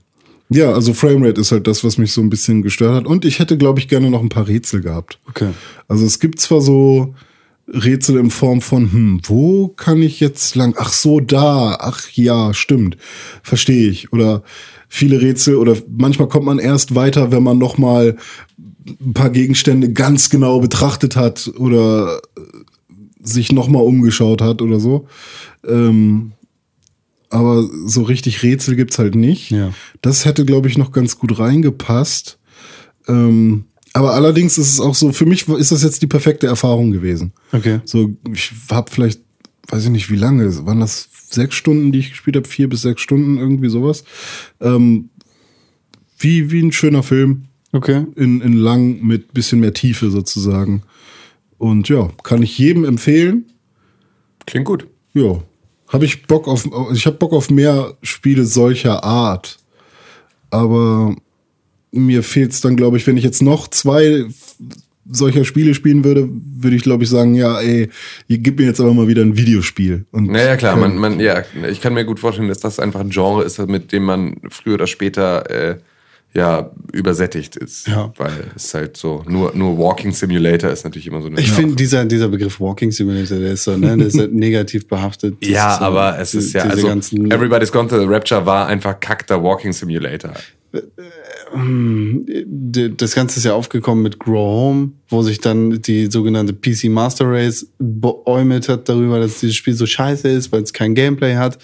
ja, also Framerate ist halt das, was mich so ein bisschen gestört hat. Und ich hätte, glaube ich, gerne noch ein paar Rätsel gehabt. Okay. Also es gibt zwar so Rätsel in Form von, hm, wo kann ich jetzt lang? Ach so, da. Ach ja, stimmt. Verstehe ich. Oder viele Rätsel oder manchmal kommt man erst weiter, wenn man noch mal ein paar Gegenstände ganz genau betrachtet hat oder äh, sich noch mal umgeschaut hat oder so. Ähm, aber so richtig Rätsel gibt's halt nicht. Ja. Das hätte, glaube ich, noch ganz gut reingepasst. Ähm, aber allerdings ist es auch so, für mich ist das jetzt die perfekte Erfahrung gewesen. Okay. So, ich habe vielleicht, weiß ich nicht wie lange, waren das sechs Stunden, die ich gespielt habe, vier bis sechs Stunden, irgendwie sowas. Ähm, wie, wie ein schöner Film, Okay. in, in lang mit bisschen mehr Tiefe sozusagen. Und ja, kann ich jedem empfehlen. Klingt gut. Ja, habe ich Bock auf, ich habe Bock auf mehr Spiele solcher Art. Aber mir fehlt es dann, glaube ich, wenn ich jetzt noch zwei solcher Spiele spielen würde, würde ich, glaube ich, sagen, ja, ey, ihr gebt mir jetzt aber mal wieder ein Videospiel. Und Naja, klar, man, man, ja, ich kann mir gut vorstellen, dass das einfach ein Genre ist, mit dem man früher oder später äh, ja übersättigt ist. Ja. Weil es halt so, nur, nur Walking Simulator ist natürlich immer so eine Ich finde, dieser, dieser Begriff Walking Simulator, der ist so, ne, der ist halt negativ behaftet. Ja, so, aber es ist ja, also Everybody's Gone to the Rapture war einfach kackter Walking Simulator. d- das Ganze ist ja aufgekommen mit Grow Home, wo sich dann die sogenannte PC Master Race beäumelt hat darüber, dass dieses Spiel so scheiße ist, weil es kein Gameplay hat.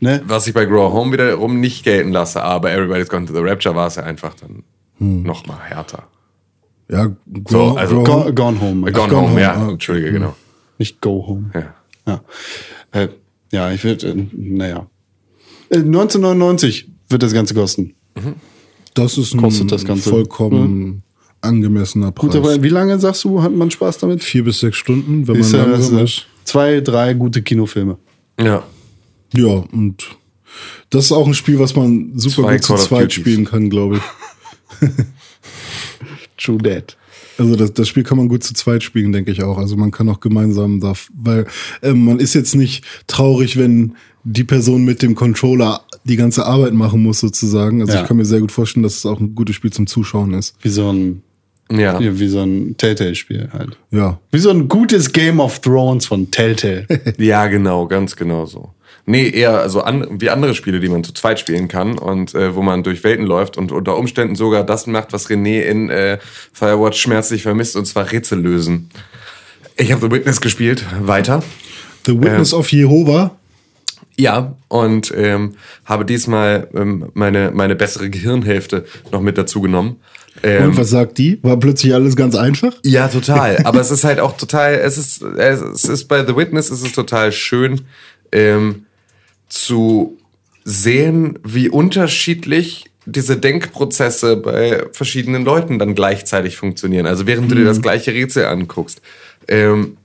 Ne? Was ich bei Grow Home wiederum nicht gelten lasse, aber Everybody's Gone to the Rapture war es ja einfach dann noch mal härter. Ja, So, Grow- also- Grow- Go, gone Home. Äh, Gone, Gone Home, Home, ja, ah. Entschuldige, genau. Nicht Go Home. Ja. Ja, äh, ja ich würde, äh, naja. Äh, 1999 wird das Ganze kosten. das ist ein Kostet das Ganze. vollkommen angemessener Preis. Gut, aber wie lange sagst du, hat man Spaß damit? Vier bis sechs Stunden, wenn man Ist ja, das langsam ist. zwei, drei gute Kinofilme. Ja. Ja, und das ist auch ein Spiel, was man super Zwei gut zu zweit spielen kann, glaube ich. True Dead. Also das, das Spiel kann man gut zu zweit spielen, denke ich auch. Also man kann auch gemeinsam da, weil ähm, man ist jetzt nicht traurig, wenn die Person mit dem Controller die ganze Arbeit machen muss sozusagen. Also Ja. ich kann mir sehr gut vorstellen, dass es auch ein gutes Spiel zum Zuschauen ist. Wie so ein, Ja. ja, wie so ein Telltale-Spiel halt. Ja, Wie so ein gutes Game of Thrones von Telltale. Ja, genau, ganz genau so. Nee, eher also an, wie andere Spiele, die man zu zweit spielen kann und äh, wo man durch Welten läuft und unter Umständen sogar das macht, was René in äh, Firewatch schmerzlich vermisst, und zwar Rätsel lösen. Ich habe The Witness gespielt, weiter. The Witness of Jehovah. Ja, und ähm, habe diesmal ähm, meine, meine bessere Gehirnhälfte noch mit dazu genommen. Ähm, Und was sagt die? War plötzlich alles ganz einfach? Ja, total. Aber es ist halt auch total, es ist, es ist bei The Witness ist es total schön, ähm, zu sehen, wie unterschiedlich diese Denkprozesse bei verschiedenen Leuten dann gleichzeitig funktionieren. Also während du dir das gleiche Rätsel anguckst. Ähm,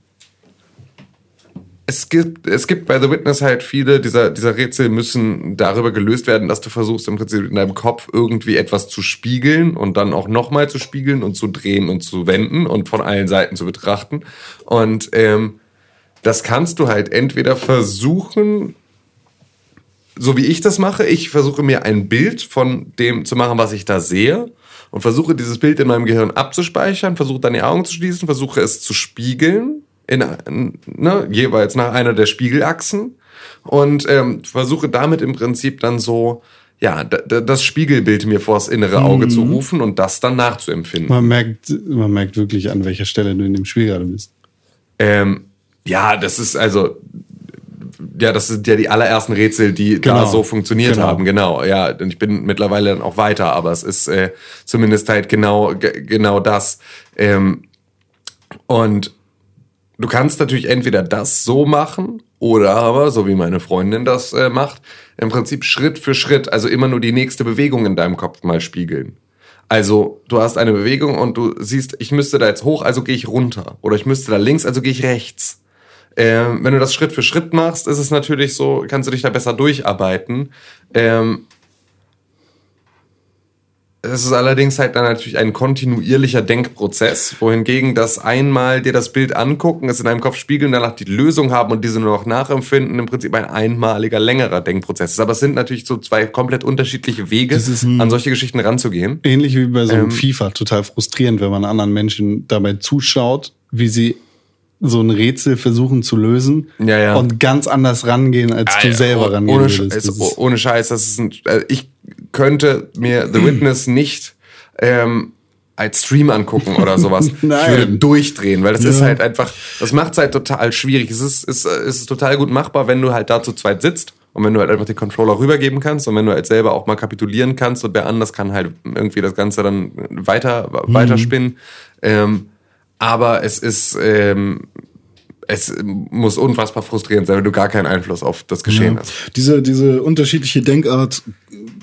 es gibt, es gibt bei The Witness halt viele dieser, dieser Rätsel müssen darüber gelöst werden, dass du versuchst im Prinzip in deinem Kopf irgendwie etwas zu spiegeln und dann auch nochmal zu spiegeln und zu drehen und zu wenden und von allen Seiten zu betrachten. Und ähm, das kannst du halt entweder versuchen, so wie ich das mache, ich versuche mir ein Bild von dem zu machen, was ich da sehe und versuche dieses Bild in meinem Gehirn abzuspeichern, versuche dann die Augen zu schließen, versuche es zu spiegeln, in, ne, jeweils nach einer der Spiegelachsen und ähm, versuche damit im Prinzip dann so, ja, das Spiegelbild mir vors innere Auge zu rufen und das dann nachzuempfinden. Man merkt, man merkt wirklich, an welcher Stelle du in dem Spiel gerade bist. Ähm, ja, das ist also, ja, das sind ja die allerersten Rätsel, die da Genau. so funktioniert Genau. haben, genau. Ja, und ich bin mittlerweile dann auch weiter, aber es ist äh, zumindest halt genau, ge- genau das. Ähm, und du kannst natürlich entweder das so machen oder aber, so wie meine Freundin das äh, macht, im Prinzip Schritt für Schritt, also immer nur die nächste Bewegung in deinem Kopf mal spiegeln. Also du hast eine Bewegung und du siehst, ich müsste da jetzt hoch, also gehe ich runter. Oder ich müsste da links, also gehe ich rechts. Ähm, wenn du das Schritt für Schritt machst, ist es natürlich so, kannst du dich da besser durcharbeiten. Ähm, es ist allerdings halt dann natürlich ein kontinuierlicher Denkprozess, wohingegen das einmal dir das Bild angucken, es in deinem Kopf spiegeln, danach die Lösung haben und diese nur noch nachempfinden, im Prinzip ein einmaliger, längerer Denkprozess ist. Aber es sind natürlich so zwei komplett unterschiedliche Wege, an solche Geschichten ranzugehen. Ähnlich wie bei so einem Ähm. FIFA, total frustrierend, wenn man anderen Menschen dabei zuschaut, wie sie so ein Rätsel versuchen zu lösen Ja, ja. und ganz anders rangehen, als du Ah, ja, selber oh- rangehen ohne, würdest. Scheiß, Das ist- ohne Scheiß, das ist ein, äh, ich könnte mir The Witness nicht ähm, als Stream angucken oder sowas. Ich Nein. würde durchdrehen, weil das ist Ja. halt einfach, das macht es halt total schwierig. Es ist, ist, es ist total gut machbar, wenn du halt da zu zweit sitzt und wenn du halt einfach den Controller rübergeben kannst und wenn du halt selber auch mal kapitulieren kannst und wer anders kann halt irgendwie das Ganze dann weiter, weiterspinnen. Ähm, aber es ist, ähm, es muss unfassbar frustrierend sein, wenn du gar keinen Einfluss auf das Geschehen Ja. hast. Diese, diese unterschiedliche Denkart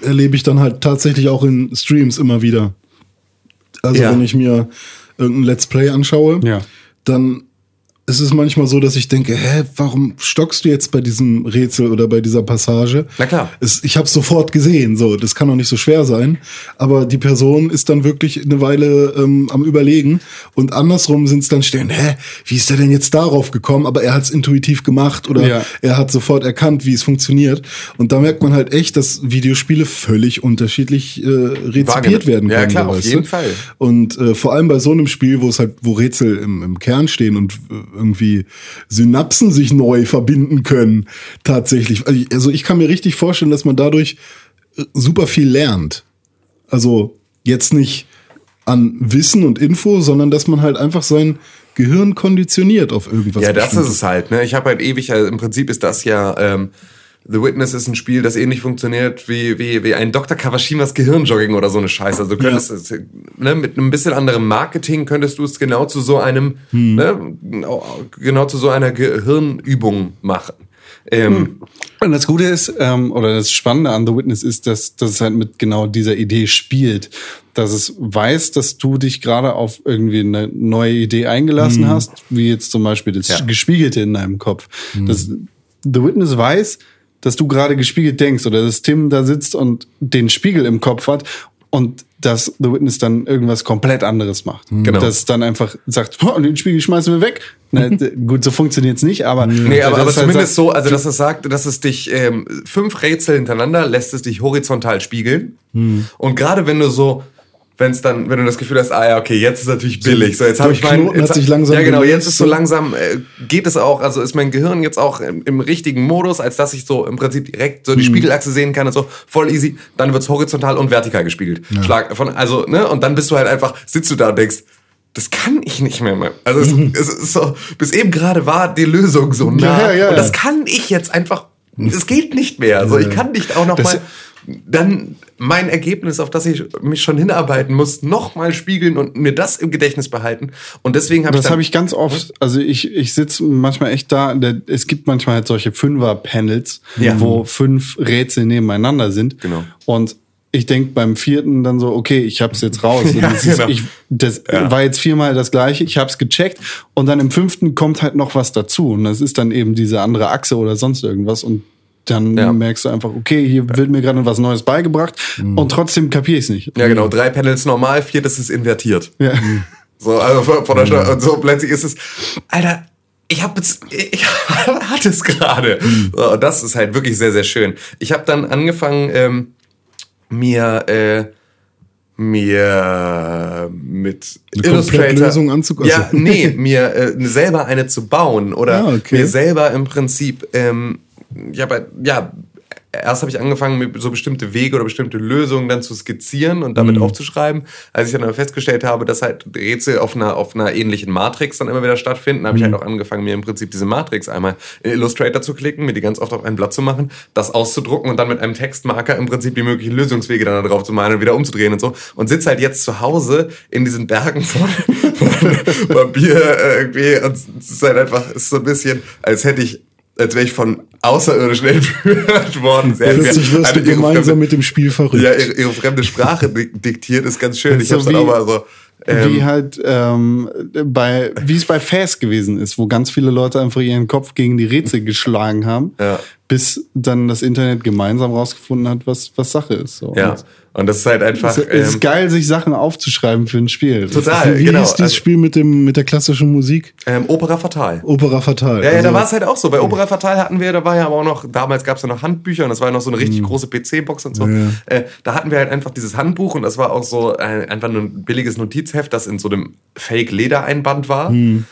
erlebe ich dann halt tatsächlich auch in Streams immer wieder. Also Ja. wenn ich mir irgendein Let's Play anschaue, Ja. dann ist es manchmal so, dass ich denke, hä, warum stockst du jetzt bei diesem Rätsel oder bei dieser Passage? Na klar. Es, ich habe sofort gesehen, so das kann doch nicht so schwer sein. Aber die Person ist dann wirklich eine Weile ähm, am Überlegen und andersrum sind es dann Stellen, hä, wie ist er denn jetzt darauf gekommen? Aber er hat es intuitiv gemacht oder Ja. er hat sofort erkannt, wie es funktioniert. Und da merkt man halt echt, dass Videospiele völlig unterschiedlich äh, rezipiert werden Ja, können. klar, so, auf jeden du? Fall. Und äh, vor allem bei so einem Spiel, wo es halt, wo Rätsel im, im Kern stehen und äh, irgendwie Synapsen sich neu verbinden können, tatsächlich. Also ich- Also kann mir richtig vorstellen, dass man dadurch äh, super viel lernt. Also jetzt nicht an Wissen und Info, sondern dass man halt einfach sein Gehirn konditioniert auf irgendwas. Ja, das ist es halt. Ne? Ich habe halt ewig, also im Prinzip ist das ja, ähm, The Witness ist ein Spiel, das ähnlich funktioniert wie, wie, wie ein Dr. Kawashimas Gehirnjogging oder so eine Scheiße. Also du könntest es, ne, mit einem bisschen anderem Marketing könntest du es genau zu so einem, ne, genau zu so einer Gehirnübung machen. Ähm, Und das Gute ist, ähm, oder das Spannende an The Witness ist, dass, dass es halt mit genau dieser Idee spielt. Dass es weiß, dass du dich gerade auf irgendwie eine neue Idee eingelassen hast, wie jetzt zum Beispiel das Ja. Gespiegelte in deinem Kopf. Das, The Witness weiß, dass du gerade gespiegelt denkst oder dass Tim da sitzt und den Spiegel im Kopf hat und dass The Witness dann irgendwas komplett anderes macht. Genau. Dass dann einfach sagt, "Oh, den Spiegel schmeißen wir weg. Na, gut, so funktioniert's nicht, aber Nee, aber, aber halt zumindest so, also dass es sagt, dass es dich ähm, fünf Rätsel hintereinander lässt es dich horizontal spiegeln. Und gerade wenn du so, wenn es dann, wenn du das Gefühl hast, ah ja, okay, jetzt ist natürlich billig. So, jetzt habe ich meinen. Knoten hat jetzt- sich langsam Ja, genau, jetzt ist so langsam, äh, geht es auch, also ist mein Gehirn jetzt auch im, im richtigen Modus, als dass ich so im Prinzip direkt so die Spiegelachse sehen kann und so, voll easy. Dann wird's horizontal und vertikal gespielt. Schlag von, also, ne, und dann bist du halt einfach, sitzt du da und denkst, das kann ich nicht mehr. Mann. Also es, es ist so, bis eben gerade war die Lösung so nah. Ja, ja, und das ja. kann ich jetzt einfach, es geht nicht mehr. Also ich kann nicht auch noch Das- mal dann mein Ergebnis, auf das ich mich schon hinarbeiten muss, noch mal spiegeln und mir das im Gedächtnis behalten. Und deswegen habe ich Das habe ich ganz oft. Also ich, ich sitze manchmal echt da. Es gibt manchmal halt solche Fünfer-Panels, Ja. wo fünf Rätsel nebeneinander sind. Genau. Und ich denk beim vierten dann so, okay, ich hab's jetzt raus. Ja, das ist, genau. ich, das Ja. war jetzt viermal das gleiche. Ich hab's gecheckt. Und dann im fünften kommt halt noch was dazu. Und das ist dann eben diese andere Achse oder sonst irgendwas. Und dann Ja. merkst du einfach, okay, hier wird mir gerade was Neues beigebracht. Und trotzdem kapier ich's nicht. ja genau, drei Panels normal, viertes ist invertiert. Ja. So, also von, der Steuer, und so plötzlich ist es, Alter, ich habe jetzt, ich hatte es gerade. So, und das ist halt wirklich sehr, sehr schön. Ich habe dann angefangen, ähm, mir, äh, mir mit Eine Komplettlösung anzu- Ja, also- nee, mir äh, selber eine zu bauen oder Ah, okay. mir selber im Prinzip, ähm, ja, bei, ja, erst habe ich angefangen, mit so bestimmte Wege oder bestimmte Lösungen dann zu skizzieren und Mhm. damit aufzuschreiben. Als ich dann aber festgestellt habe, dass halt Rätsel auf einer, auf einer ähnlichen Matrix dann immer wieder stattfinden, habe ich Mhm. halt auch angefangen, mir im Prinzip diese Matrix einmal in Illustrator zu klicken, mir die ganz oft auf ein Blatt zu machen, das auszudrucken und dann mit einem Textmarker im Prinzip die möglichen Lösungswege dann da drauf zu malen und wieder umzudrehen und so. Und sitze halt jetzt zu Hause in diesen Bergen von, von Papier irgendwie und es ist halt einfach, ist so ein bisschen, als hätte ich als wäre ich von Außerirdischen entführt worden. Sie hat Plötzlich wirst du gemeinsam fremde- mit dem Spiel verrückt. ja, ihre, ihre fremde Sprache dik- diktiert, ist ganz schön. Ich So hab's dann wie- auch mal so. wie Ähm, halt ähm, bei, wie es bei Fast gewesen ist, wo ganz viele Leute einfach ihren Kopf gegen die Rätsel geschlagen haben, Ja. bis dann das Internet gemeinsam rausgefunden hat, was, was Sache ist. So. ja. Und das ist halt einfach. es ist ähm, geil, sich Sachen aufzuschreiben für ein Spiel. Total, Wie genau. hieß dieses Also, Spiel mit, dem, mit der klassischen Musik? ähm, Opera Fatal. Opera Fatal. Ja, ja, da Also- war es halt auch so. Bei Opera Fatal hatten wir, da war ja aber auch noch, damals gab es ja noch Handbücher und das war ja noch so eine richtig große PC-Box und so. Ja. Äh, da hatten wir halt einfach dieses Handbuch und das war auch so ein, einfach nur ein billiges Notizheft, das in so einem Fake-Leder-Einband war. Und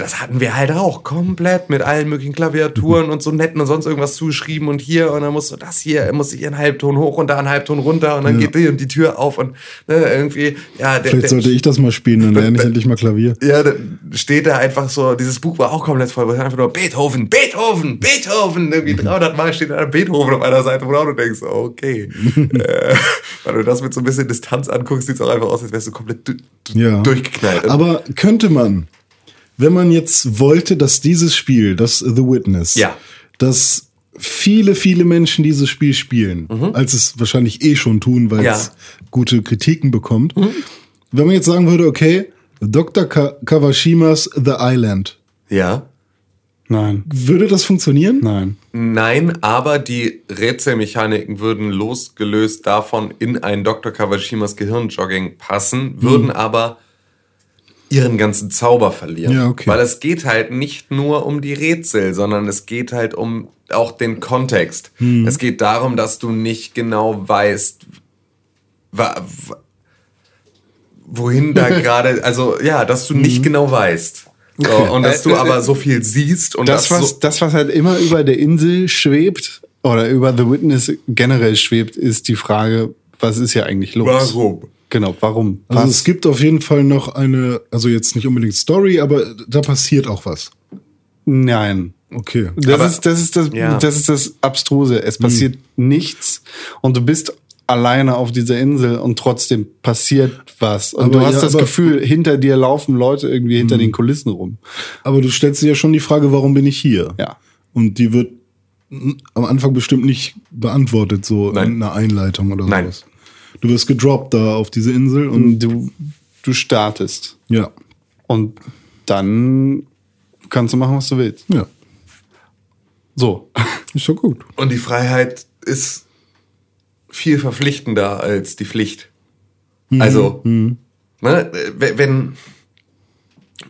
das hatten wir halt auch komplett mit allen möglichen Klaviaturen und so netten und sonst irgendwas zugeschrieben und hier und dann musst du das hier, muss ich einen Halbton hoch und da einen Halbton runter und dann geht die und die Tür auf und ne, irgendwie, ja, der, Vielleicht der, sollte ich das mal spielen, dann lerne ich endlich mal Klavier. ja, da steht da einfach so, dieses Buch war auch komplett voll, wo einfach nur Beethoven, Beethoven, Beethoven, irgendwie 300 Mal steht da Beethoven auf einer Seite, wo du auch denkst, okay. äh, wenn du das mit so ein bisschen Distanz anguckst, sieht es auch einfach aus, als wärst du komplett du- Ja. durchgeknallt. Aber könnte man, wenn man jetzt wollte, dass dieses Spiel, das The Witness, Ja. dass viele, viele Menschen dieses Spiel spielen, als es wahrscheinlich eh schon tun, weil Mhm. Ja. es gute Kritiken bekommt. Wenn man jetzt sagen würde, okay, Dr. Ka Kawashimas The Island, ja. Nein, würde das funktionieren? nein. Nein, aber die Rätselmechaniken würden losgelöst davon in ein Dr. Kawashimas Gehirnjogging passen, würden aber ihren ganzen Zauber verlieren. Ja, okay. Weil es geht halt nicht nur um die Rätsel, sondern es geht halt um auch den Kontext. Es geht darum, dass du nicht genau weißt, wohin da gerade, also ja, dass du nicht genau weißt. So, und dass du aber so viel siehst und Das, das was, so, das, was halt immer über der Insel schwebt oder über The Witness generell schwebt, ist die Frage, was ist hier eigentlich los? Warum? Genau, warum? Also was? es gibt auf jeden Fall noch eine, also jetzt nicht unbedingt Story, aber da passiert auch was. Nein. Okay. Das Aber- ist, das ist das, Ja. das ist das Abstruse. Es passiert nichts und du bist alleine auf dieser Insel und trotzdem passiert was. Und Aber du hast ja, das Gefühl, hinter dir laufen Leute irgendwie hinter den Kulissen rum. Aber du stellst dir ja schon die Frage, warum bin ich hier? Ja. Und die wird am Anfang bestimmt nicht beantwortet, so Nein. in einer Einleitung oder Nein. sowas. Du wirst gedroppt da auf diese Insel und Und du, du startest. ja, Und dann kannst du machen, was du willst. ja, So. ist doch gut. Und die Freiheit ist viel verpflichtender als die Pflicht. Also, ne, w- wenn,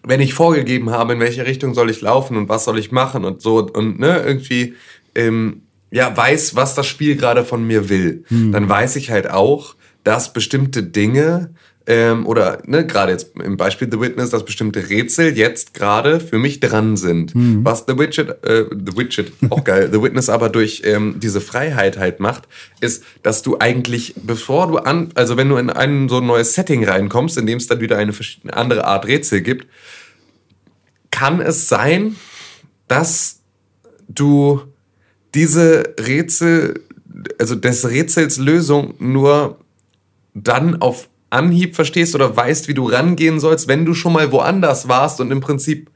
wenn ich vorgegeben habe, in welche Richtung soll ich laufen und was soll ich machen und so und ne, irgendwie ähm, ja weiß, was das Spiel gerade von mir will, dann weiß ich halt auch, dass bestimmte Dinge ähm, oder ne, gerade jetzt im Beispiel The Witness, dass bestimmte Rätsel jetzt gerade für mich dran sind. Was The Widget, äh, The Widget, auch geil, The Witness aber durch ähm, diese Freiheit halt macht, ist, dass du eigentlich, bevor du an, also wenn du in ein so ein neues Setting reinkommst, in dem es dann wieder eine andere Art Rätsel gibt, kann es sein, dass du diese Rätsel, also des Rätsels Lösung nur dann auf Anhieb verstehst oder weißt, wie du rangehen sollst, wenn du schon mal woanders warst und im Prinzip,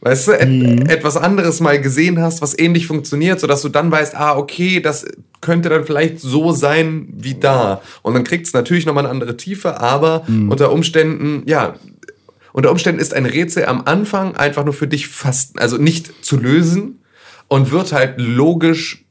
weißt du, et etwas anderes mal gesehen hast, was ähnlich funktioniert, sodass du dann weißt, ah, okay, das könnte dann vielleicht so sein wie da. Und dann kriegt es natürlich nochmal eine andere Tiefe, aber unter Umständen, ja, unter Umständen ist ein Rätsel am Anfang einfach nur für dich fast, also nicht zu lösen und wird halt logisch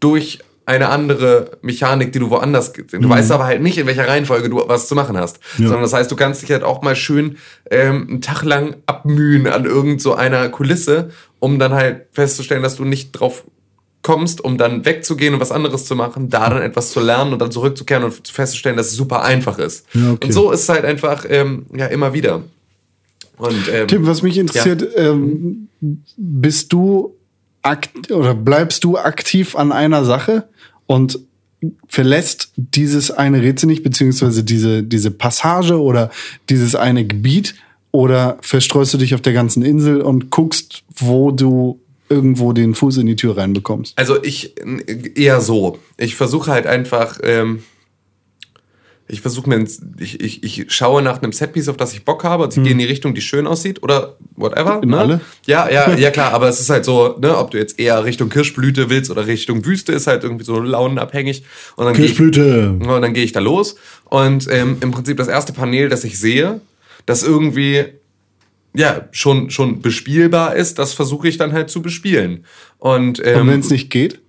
durch eine andere Mechanik, die du woanders, du weißt aber halt nicht, in welcher Reihenfolge du was zu machen hast. Ja. Sondern das heißt, du kannst dich halt auch mal schön ähm, einen Tag lang abmühen an irgend so einer Kulisse, um dann halt festzustellen, dass du nicht drauf kommst, um dann wegzugehen und was anderes zu machen, da dann etwas zu lernen und dann zurückzukehren und festzustellen, dass es super einfach ist. Ja, okay. Und so ist es halt einfach ähm, ja immer wieder. Und, ähm, Tim, was mich interessiert, ähm, bist du akt oder bleibst du aktiv an einer Sache und verlässt dieses eine Rätsel nicht, beziehungsweise diese, diese Passage oder dieses eine Gebiet oder verstreust du dich auf der ganzen Insel und guckst, wo du irgendwo den Fuß in die Tür reinbekommst? Also ich eher so. Ich versuche halt einfach, ähm, ich versuche mir, ins- ich, ich, ich schaue nach einem Setpiece, auf das ich Bock habe, und ich gehe in die Richtung, die schön aussieht oder whatever. In ne? alle? Ja, ja, ja klar, aber es ist halt so, ne, ob du jetzt eher Richtung Kirschblüte willst oder Richtung Wüste, ist halt irgendwie so launenabhängig. Und dann gehe ich, Kirschblüte. und dann gehe ich da los und ähm, im Prinzip das erste Panel, das ich sehe, das irgendwie ja schon schon bespielbar ist, das versuche ich dann halt zu bespielen. Und, ähm, Und wenn es nicht geht?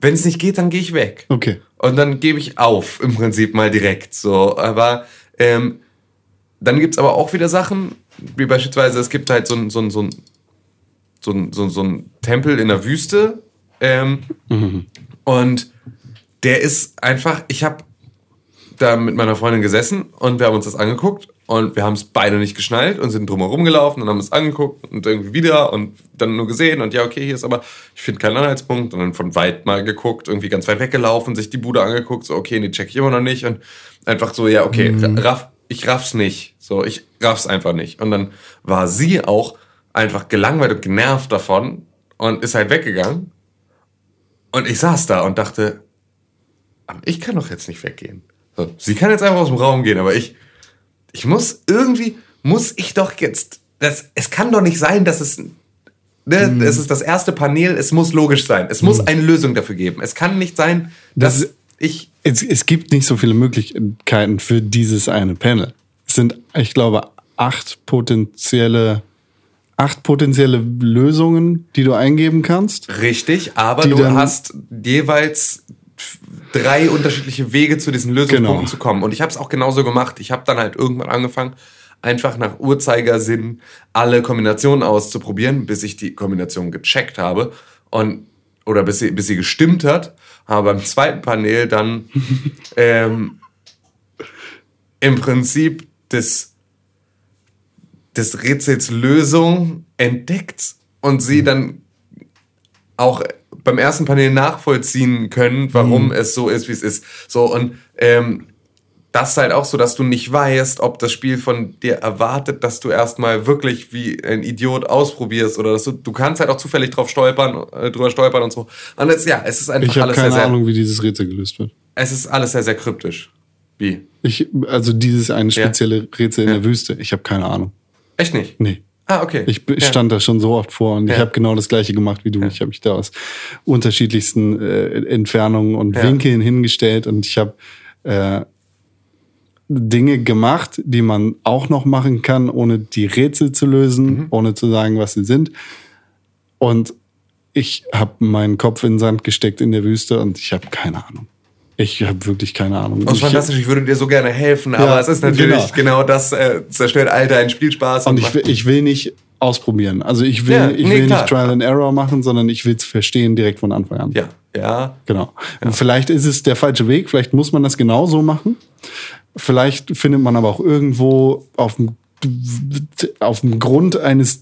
wenn es nicht geht, dann gehe ich weg. Okay. Und dann gebe ich auf, im Prinzip mal direkt so. Aber ähm, dann gibt's aber auch wieder Sachen, wie beispielsweise, es gibt halt so ein, so ein, so ein, so ein, so ein, so ein Tempel in der Wüste. Ähm, Und der ist einfach, ich habe da mit meiner Freundin gesessen und wir haben uns das angeguckt und wir haben es beide nicht geschnallt und sind drumherum gelaufen und haben es angeguckt und irgendwie wieder und dann nur gesehen und ja, okay, hier ist aber, ich finde keinen Anhaltspunkt. Und dann von weit mal geguckt, irgendwie ganz weit weggelaufen, sich die Bude angeguckt, so, okay, nee, check ich immer noch nicht. Und einfach so, ja, okay, raff, ich raff's nicht, so, ich raff's einfach nicht. Und dann war sie auch einfach gelangweilt und genervt davon und ist halt weggegangen. Und ich saß da und dachte, aber ich kann doch jetzt nicht weggehen. So, sie kann jetzt einfach aus dem Raum gehen, aber ich, ich muss irgendwie, muss ich doch jetzt, das, es kann doch nicht sein, dass es, ne, Mhm. es ist das erste Panel, es muss logisch sein. Es muss eine Lösung dafür geben. Es kann nicht sein, dass Das- ich, Es, es gibt nicht so viele Möglichkeiten für dieses eine Panel. Es sind, ich glaube, acht potenzielle, acht potenzielle Lösungen, die du eingeben kannst. richtig, aber du hast jeweils drei unterschiedliche Wege zu diesen Lösungspunkten Genau. zu kommen. Und ich habe es auch genauso gemacht. Ich habe dann halt irgendwann angefangen, einfach nach Uhrzeigersinn alle Kombinationen auszuprobieren, bis ich die Kombination gecheckt habe und oder bis sie, bis sie gestimmt hat. Aber beim zweiten Panel dann ähm, im Prinzip des, des Rätsels Lösung entdeckt und sie dann auch beim ersten Panel nachvollziehen können, warum es so ist, wie es ist. So, und ähm, das ist halt auch so, dass du nicht weißt, ob das Spiel von dir erwartet, dass du erstmal wirklich wie ein Idiot ausprobierst oder dass du, du kannst halt auch zufällig drauf stolpern, äh, drüber stolpern und so. Und jetzt, ja, es ist einfach Ich habe alles keine sehr, Ahnung, wie dieses Rätsel gelöst wird. es ist alles sehr, sehr kryptisch. Wie? Ich, also dieses eine spezielle Rätsel in der Wüste. Ich habe keine Ahnung. Echt nicht? Nee. Ah, okay. Ich Ja. stand da schon so oft vor und ich Ja. habe genau das gleiche gemacht wie du. Ich habe mich da aus unterschiedlichsten äh, Entfernungen und Ja. Winkeln hingestellt und ich habe äh, Dinge gemacht, die man auch noch machen kann, ohne die Rätsel zu lösen, Mhm. ohne zu sagen, was sie sind. Und ich habe meinen Kopf in den Sand gesteckt in der Wüste und ich habe keine Ahnung. Ich habe wirklich keine Ahnung. Das ist Ich- fantastisch, ich würde dir so gerne helfen, aber es ist natürlich genau. genau, das äh, zerstört all deinen Spielspaß. Und ich macht- will, ich will nicht ausprobieren. Also ich will, Ja, ich nee, will klar. nicht Trial and Error machen, sondern ich will es verstehen direkt von Anfang an. ja, ja, Genau. Und vielleicht ist es der falsche Weg, vielleicht muss man das genauso machen. Vielleicht findet man aber auch irgendwo auf dem, auf dem Grund eines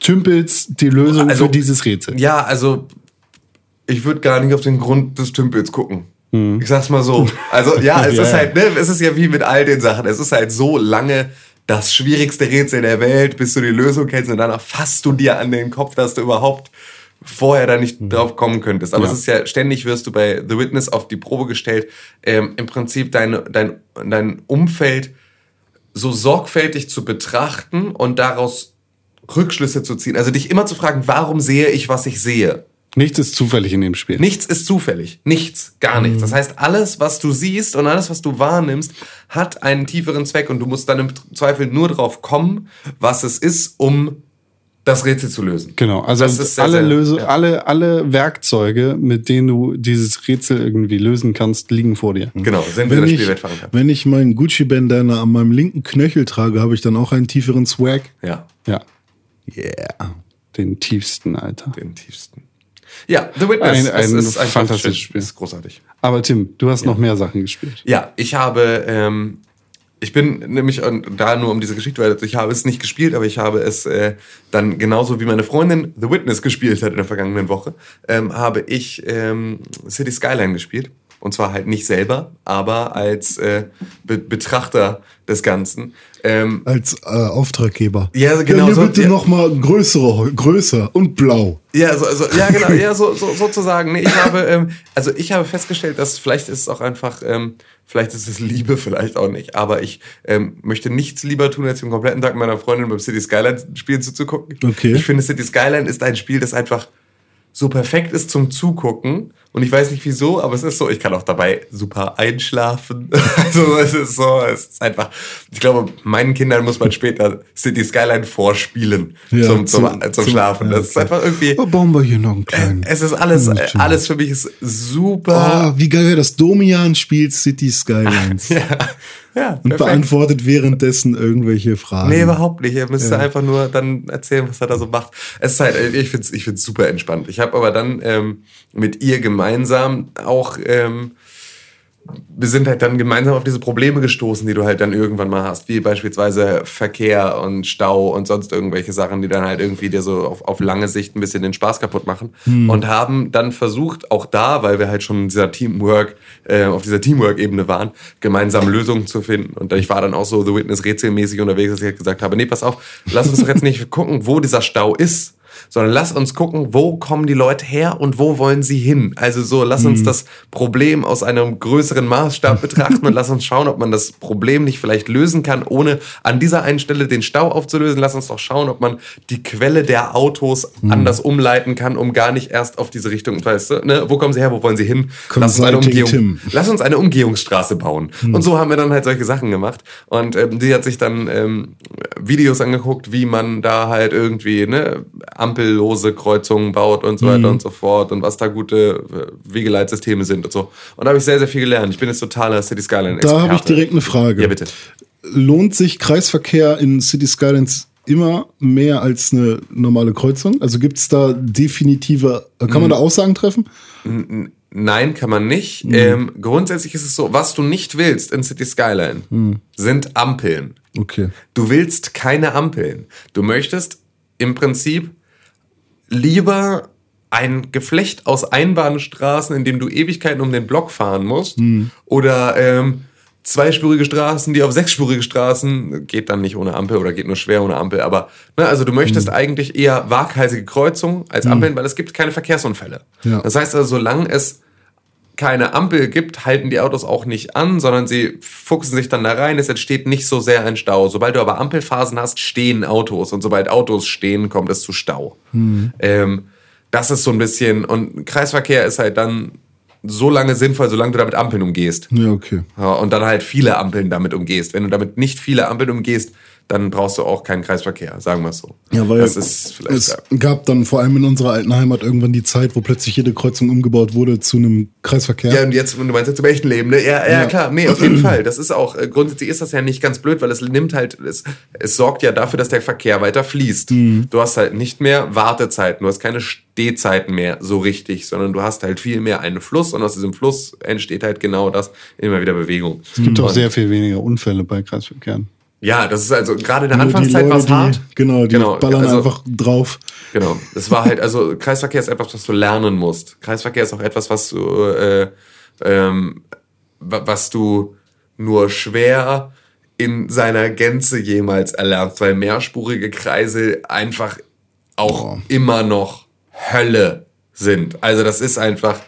Tümpels die Lösung Also- für dieses Rätsel. Ja, also ich würde gar nicht auf den Grund des Tümpels gucken. Ich sag's mal so. Also ja, es Ja, ist halt, ne, es ist ja wie mit all den Sachen. Es ist halt so lange das schwierigste Rätsel der Welt, bis du die Lösung kennst und danach fasst du dir an den Kopf, dass du überhaupt vorher da nicht drauf kommen könntest. Aber Ja. es ist ja ständig wirst du bei The Witness auf die Probe gestellt, ähm, im Prinzip dein, dein, dein Umfeld so sorgfältig zu betrachten und daraus Rückschlüsse zu ziehen. Also dich immer zu fragen, warum sehe ich, was ich sehe? Nichts ist zufällig in dem Spiel. Nichts ist zufällig. Nichts. Gar nichts. Das heißt, alles, was du siehst und alles, was du wahrnimmst, hat einen tieferen Zweck und du musst dann im Zweifel nur drauf kommen, was es ist, um das Rätsel zu lösen. Genau, also Das ist sehr, alle, sehr- Löse, ja. alle, alle Werkzeuge, mit denen du dieses Rätsel irgendwie lösen kannst, liegen vor dir. Genau, sind wir Wenn das ich, Spiel wettfahren kann. wenn ich meinen Gucci-Bandana an meinem linken Knöchel trage, habe ich dann auch einen tieferen Swag. Ja, Ja, Yeah. den tiefsten, Alter. den tiefsten. Ja, The Witness. Ein- es ein ist einfach fantastisches. Spiel. Es ist großartig. Aber Tim, du hast noch mehr Sachen gespielt. Ja, ich habe, ähm, ich bin nämlich und da nur um diese Geschichte weiter, ich habe es nicht gespielt, aber ich habe es äh, dann genauso wie meine Freundin The Witness gespielt hat in der vergangenen Woche, ähm, habe ich ähm, City Skyline gespielt. Und zwar halt nicht selber, aber als äh, Be Betrachter des Ganzen. Ähm, Als äh, Auftraggeber. Ja, genau Ja, so- bitte ja. noch mal größere, größer und blau. Ja, so, so, ja genau, ja, so, so, sozusagen. Nee, ich habe, ähm, also ich habe festgestellt, dass vielleicht ist es auch einfach, ähm, vielleicht ist es Liebe, vielleicht auch nicht, aber ich ähm, möchte nichts lieber tun, als den kompletten Tag meiner Freundin beim City Skyline Spielen zuzugucken. Okay. Ich finde, City Skyline ist ein Spiel, das einfach so perfekt ist zum Zugucken. Und ich weiß nicht wieso, aber es ist so, ich kann auch dabei super einschlafen. Also es ist so, es ist einfach, ich glaube, meinen Kindern muss man später City Skyline vorspielen Ja, zum, zum, zum- zum, Schlafen. ja, Das ist okay. einfach irgendwie, Oh, bauen wir hier noch einen kleinen. es ist alles, äh, alles für mich ist super. Oh, wie geil wäre das Domian spielt City Skylines. Ja, ja, Und beantwortet währenddessen irgendwelche Fragen. Nee, überhaupt nicht. Ihr müsst einfach nur dann erzählen, was er da so macht. Es ist halt, ich finde es ich find's super entspannt. Ich habe aber dann ähm, mit ihr gemeinsam auch, ähm, wir sind halt dann gemeinsam auf diese Probleme gestoßen, die du halt dann irgendwann mal hast, wie beispielsweise Verkehr und Stau und sonst irgendwelche Sachen, die dann halt irgendwie dir so auf, auf lange Sicht ein bisschen den Spaß kaputt machen. Und haben dann versucht, auch da, weil wir halt schon in dieser Teamwork, äh, auf dieser Teamwork-Ebene waren, gemeinsam Lösungen zu finden. Und ich war dann auch so The Witness rätselmäßig unterwegs, dass ich halt gesagt habe, nee, pass auf, lass uns doch jetzt nicht gucken, wo dieser Stau ist, sondern lass uns gucken, wo kommen die Leute her und wo wollen sie hin. Also so, lass uns das Problem aus einem größeren Maßstab betrachten und lass uns schauen, ob man das Problem nicht vielleicht lösen kann, ohne an dieser einen Stelle den Stau aufzulösen. Lass uns doch schauen, ob man die Quelle der Autos anders umleiten kann, um gar nicht erst auf diese Richtung, weißt du, ne? wo kommen sie her, wo wollen sie hin? Lass uns eine Umgehung, Tim. lass uns eine Umgehungsstraße bauen. Und so haben wir dann halt solche Sachen gemacht. Und ähm, die hat sich dann ähm, Videos angeguckt, wie man da halt irgendwie ne, ampellose Kreuzungen baut und so weiter und so fort und was da gute Wegeleitsysteme sind und so. Und da habe ich sehr, sehr viel gelernt. Ich bin jetzt totaler City Skyline Da habe ich direkt eine Frage. Ja, bitte. Lohnt sich Kreisverkehr in City Skylines immer mehr als eine normale Kreuzung? Also gibt es da definitive, kann man da Aussagen treffen? Nein, kann man nicht. Ähm, grundsätzlich ist es so, was du nicht willst in City Skyline, sind Ampeln. Okay. Du willst keine Ampeln. Du möchtest im Prinzip lieber ein Geflecht aus Einbahnstraßen, in dem du Ewigkeiten um den Block fahren musst. Oder ähm, zweispurige Straßen, die auf sechsspurige Straßen geht dann nicht ohne Ampel oder geht nur schwer ohne Ampel. Aber ne, also du möchtest eigentlich eher waghalsige Kreuzungen als Ampeln, weil es gibt keine Verkehrsunfälle. Ja. Das heißt also, solange es keine Ampel gibt, halten die Autos auch nicht an, sondern sie fuchsen sich dann da rein. Es entsteht nicht so sehr ein Stau. Sobald du aber Ampelphasen hast, stehen Autos. Und sobald Autos stehen, kommt es zu Stau. Ähm, das ist so ein bisschen, und Kreisverkehr ist halt dann so lange sinnvoll, solange du damit Ampeln umgehst. Ja, okay. Ja, und dann halt viele Ampeln damit umgehst. Wenn du damit nicht viele Ampeln umgehst, dann brauchst du auch keinen Kreisverkehr, sagen wir es so. Ja, weil das ist vielleicht es gab dann vor allem in unserer alten Heimat irgendwann die Zeit, wo plötzlich jede Kreuzung umgebaut wurde zu einem Kreisverkehr. Ja, und jetzt, du meinst jetzt im echten Leben, ne? Ja, ja, Ja. klar, nee, auf jeden Fall. Das ist auch, äh, grundsätzlich ist das ja nicht ganz blöd, weil es nimmt halt, es, es sorgt ja dafür, dass der Verkehr weiter fließt. Du hast halt nicht mehr Wartezeiten, du hast keine Stehzeiten mehr so richtig, sondern du hast halt viel mehr einen Fluss und aus diesem Fluss entsteht halt genau das, immer wieder Bewegung. Es gibt auch Und- sehr viel weniger Unfälle bei Kreisverkehren. Ja, das ist also gerade in der Nur Anfangszeit war es hart. Die, genau, die ballern also- einfach drauf. Genau. Das war halt, also Kreisverkehr ist etwas, was du lernen musst. Kreisverkehr ist auch etwas, was du, äh, ähm, wa- was du nur schwer in seiner Gänze jemals erlernst, weil mehrspurige Kreise einfach auch immer noch Hölle sind. Also das ist einfach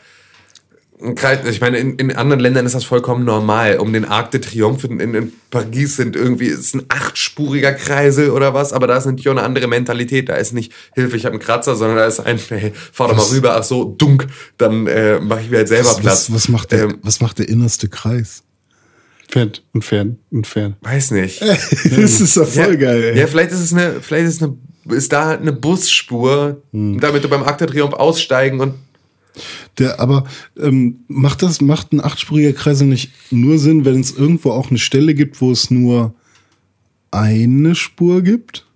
ich meine, in, in anderen Ländern ist das vollkommen normal. Um den Arc de Triomphe in, in Paris sind irgendwie, ist ein achtspuriger Kreisel oder was, aber da ist natürlich auch eine andere Mentalität. Da ist nicht, Hilfe, ich habe einen Kratzer, sondern da ist ein, hey, fahr doch mal rüber, ach so, dunk, dann äh, mache ich mir halt selber Was, Platz. was, was, macht der, Ähm, was macht der innerste Kreis? Pferd und Pferd und Pferd. weiß nicht. das ist doch voll ja, geil, ey. Ja, vielleicht ist es eine, vielleicht ist eine, ist da halt eine Busspur, Hm. damit du beim Arc de Triomphe aussteigen und Der, aber ähm, macht das, macht ein achtspuriger Kreisel nicht nur Sinn, wenn es irgendwo auch eine Stelle gibt, wo es nur eine Spur gibt?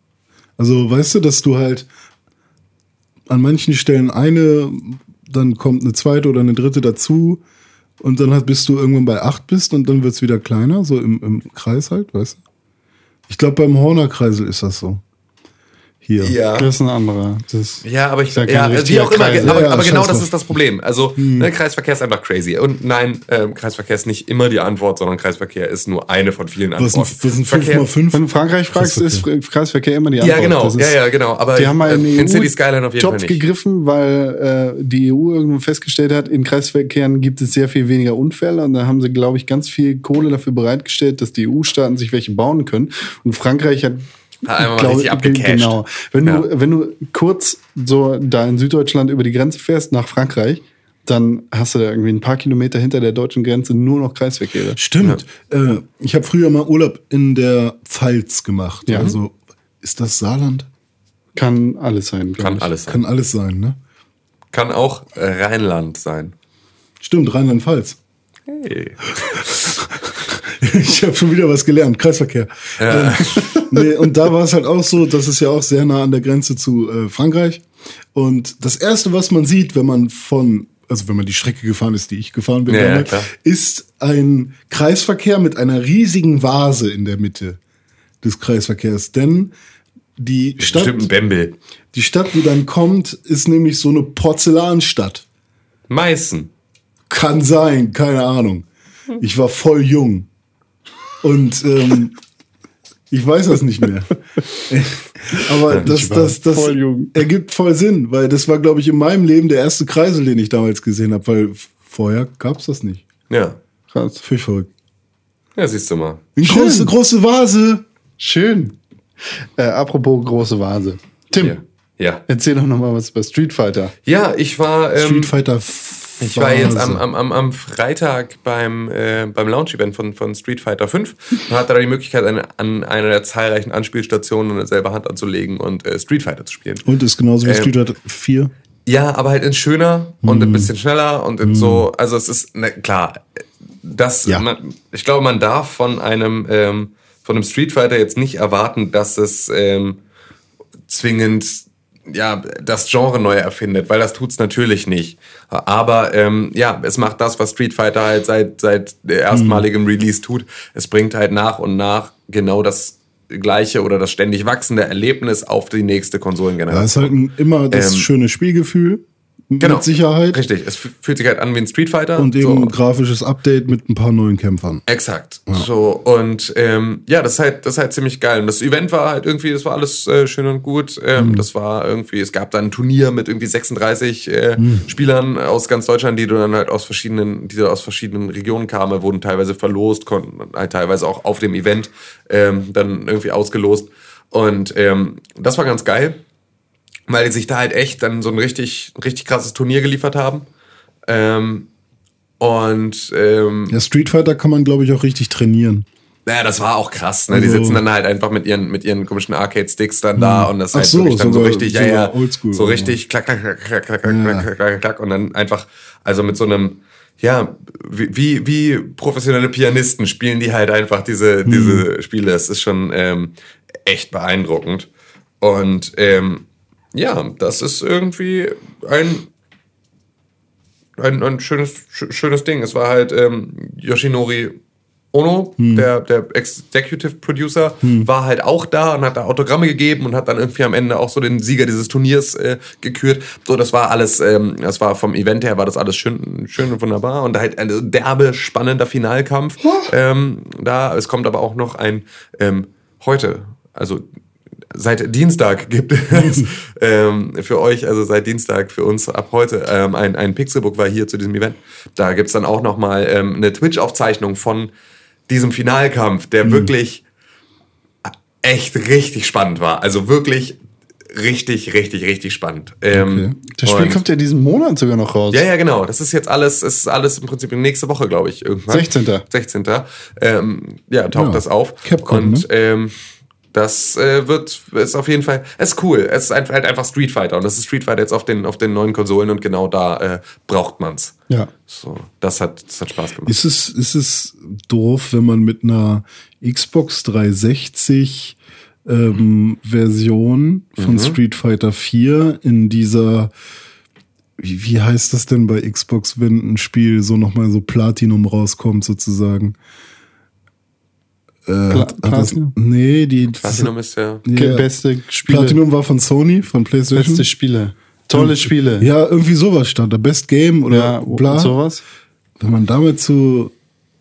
Also weißt du, dass du halt an manchen Stellen eine, dann kommt eine zweite oder eine dritte dazu und dann halt bis du irgendwann bei acht bist und dann wird's wieder kleiner, so im, im Kreis halt, weißt du? Ich glaube, beim Horner Kreisel ist das so. Hier. ja. Das ist ein anderer. Das Ja, aber ich, ja ja, wie auch immer, Kreis. aber, Ja, ja, aber genau das ist das Problem. Also, ne, Kreisverkehr ist einfach crazy. Und nein, ähm, Kreisverkehr ist nicht immer die Antwort, sondern Kreisverkehr ist nur eine von vielen sind, Antworten. was sind Verkehr- 5 mal 5? Wenn du Frankreich fragst, ist Kreisverkehr immer die Antwort. Ja, genau, Das ist, ja, ja, genau. Aber Die haben mal äh, in, in die City Skyline auf jeden Topf Fall nicht. gegriffen, weil äh, die EU irgendwo festgestellt hat, in Kreisverkehren gibt es sehr viel weniger Unfälle und da haben sie, glaube ich, ganz viel Kohle dafür bereitgestellt, dass die EU-Staaten sich welche bauen können. Und Frankreich Hat einmal richtig abgecasht. Genau. Wenn du, Ja. wenn du kurz so da in Süddeutschland über die Grenze fährst nach Frankreich, dann hast du da irgendwie ein paar Kilometer hinter der deutschen Grenze nur noch Kreisverkehre. Stimmt. Äh, ich habe früher mal Urlaub in der Pfalz gemacht. Ja. Also ist das Saarland? Kann alles sein. Kann ich. alles sein. Kann alles sein, ne? Kann auch äh, Rheinland sein. Stimmt, Rheinland-Pfalz. Hey. Ich habe schon wieder was gelernt. Kreisverkehr. Ähm, nee, und da war es halt auch so, das ist ja auch sehr nah an der Grenze zu äh, Frankreich. Und das erste, was man sieht, wenn man von, also wenn man die Strecke gefahren ist, die ich gefahren bin, Ja, ja, damals, klar. ist ein Kreisverkehr mit einer riesigen Vase in der Mitte des Kreisverkehrs. Denn die Stadt, Bembel. die Stadt, die dann kommt, ist nämlich so eine Porzellanstadt. Meißen. Kann sein, keine Ahnung. Ich war voll jung. Und ähm, ich weiß das nicht mehr. Aber das, war das, das voll ergibt voll Sinn, weil das war, glaube ich, in meinem Leben der erste Kreisel, den ich damals gesehen habe, weil vorher gab's das nicht. Ja. Krass. Völlig verrückt. Ja, siehst du mal. Eine Schön. große, große Vase. Schön. Äh, apropos große Vase. Tim, Ja. Ja. erzähl doch noch mal was über Street Fighter. Ja, ich war. Ähm, Street Fighter Ich war jetzt am, Vase. am, am, am Freitag beim, äh, beim Launch-Event von, von Street Fighter 5 und hatte da die Möglichkeit, eine, an einer der zahlreichen Anspielstationen selber Hand anzulegen und äh, Street Fighter zu spielen. Und ist genauso wie Ähm, Street Fighter 4. Ja, aber halt in schöner und Mhm. ein bisschen schneller und in so, also es ist, ne, klar, das, Ja. man, ich glaube, man darf von einem, ähm, von einem Street Fighter jetzt nicht erwarten, dass es ähm, zwingend ja, das Genre neu erfindet, weil das tut's natürlich nicht. Aber ähm, ja, es macht das, was Street Fighter halt seit, seit der erstmaligen Release tut. Es bringt halt nach und nach genau das gleiche oder das ständig wachsende Erlebnis auf die nächste Konsolengeneration. ist halt ein, immer das Ähm, schöne Spielgefühl. Mit Sicherheit. Richtig, es fühlt sich halt an wie ein Street Fighter. Und eben so. ein grafisches Update mit ein paar neuen Kämpfern. Exakt. So, und ähm, ja, das ist halt, das ist halt ziemlich geil. Und das Event war halt irgendwie, das war alles äh, schön und gut. Ähm, Das war irgendwie, es gab dann ein Turnier mit irgendwie 36 äh, Spielern aus ganz Deutschland, die dann halt aus verschiedenen, die aus verschiedenen Regionen kamen, wurden teilweise verlost, konnten halt teilweise auch auf dem Event ähm, dann irgendwie ausgelost. Und ähm, das war ganz geil, weil die sich da halt echt dann so ein richtig, richtig krasses Turnier geliefert haben. Ähm, und ähm, ja, Street Fighter kann man, glaube ich, auch richtig trainieren. Naja, das war auch krass. Ne? Also, die sitzen dann halt einfach mit ihren, mit ihren komischen Arcade-Sticks dann da hm. und das halt so, wirklich dann so, so richtig, so ja, ja, oldschool, so richtig klack, klack, klack, klack, klack, klack, ja. klack, klack, klack klack, und dann einfach, also mit so einem, ja, wie, wie professionelle Pianisten spielen die halt einfach diese, hm. diese Spiele. Das ist schon ähm, echt beeindruckend. Und ähm, ja, das ist irgendwie ein ein, ein schönes, sch- schönes Ding. Es war halt ähm, Yoshinori Ono, der, der Executive Producer, war halt auch da und hat da Autogramme gegeben und hat dann irgendwie am Ende auch so den Sieger dieses Turniers äh, gekürt. So, das war alles, ähm, das war vom Event her, war das alles schön, schön und wunderbar und halt ein derbe, spannender Finalkampf. Ähm, da, es kommt aber auch noch ein ähm, heute, also seit Dienstag gibt es ähm, für euch, also seit Dienstag für uns ab heute, ähm, ein, ein Pixelbook war hier zu diesem Event. Da gibt's dann auch nochmal ähm, eine Twitch-Aufzeichnung von diesem Finalkampf, der wirklich echt richtig spannend war. Also wirklich richtig, richtig, richtig spannend. Ähm, Das Spiel kommt ja diesen Monat sogar noch raus. ja, ja, genau. Das ist jetzt alles, es ist alles im Prinzip nächste Woche, glaube ich, irgendwann. 16.. 16. Ähm, ja, taucht Ja, das auf. Capcom, Und ne? ähm, das äh, wird, ist auf jeden Fall, es ist cool. Es ist einfach, halt einfach Street Fighter. Und das ist Street Fighter jetzt auf den, auf den neuen Konsolen und genau da äh, braucht man's. Ja. So, das hat, das hat Spaß gemacht. Ist es, ist es doof, wenn man mit einer Xbox 360 ähm, Version von Street Fighter 4 in dieser, wie, wie heißt das denn bei Xbox, wenn ein Spiel so nochmal so Platinum rauskommt sozusagen? Äh, hat, hat das, Platinum? nee, die Platinum ist ja. ja, Beste Spiele. Platinum war von Sony, von PlayStation. Beste Spiele. Tolle Spiele. Ja, irgendwie sowas stand da. Best Game oder Ja, bla. sowas. Wenn man damit zu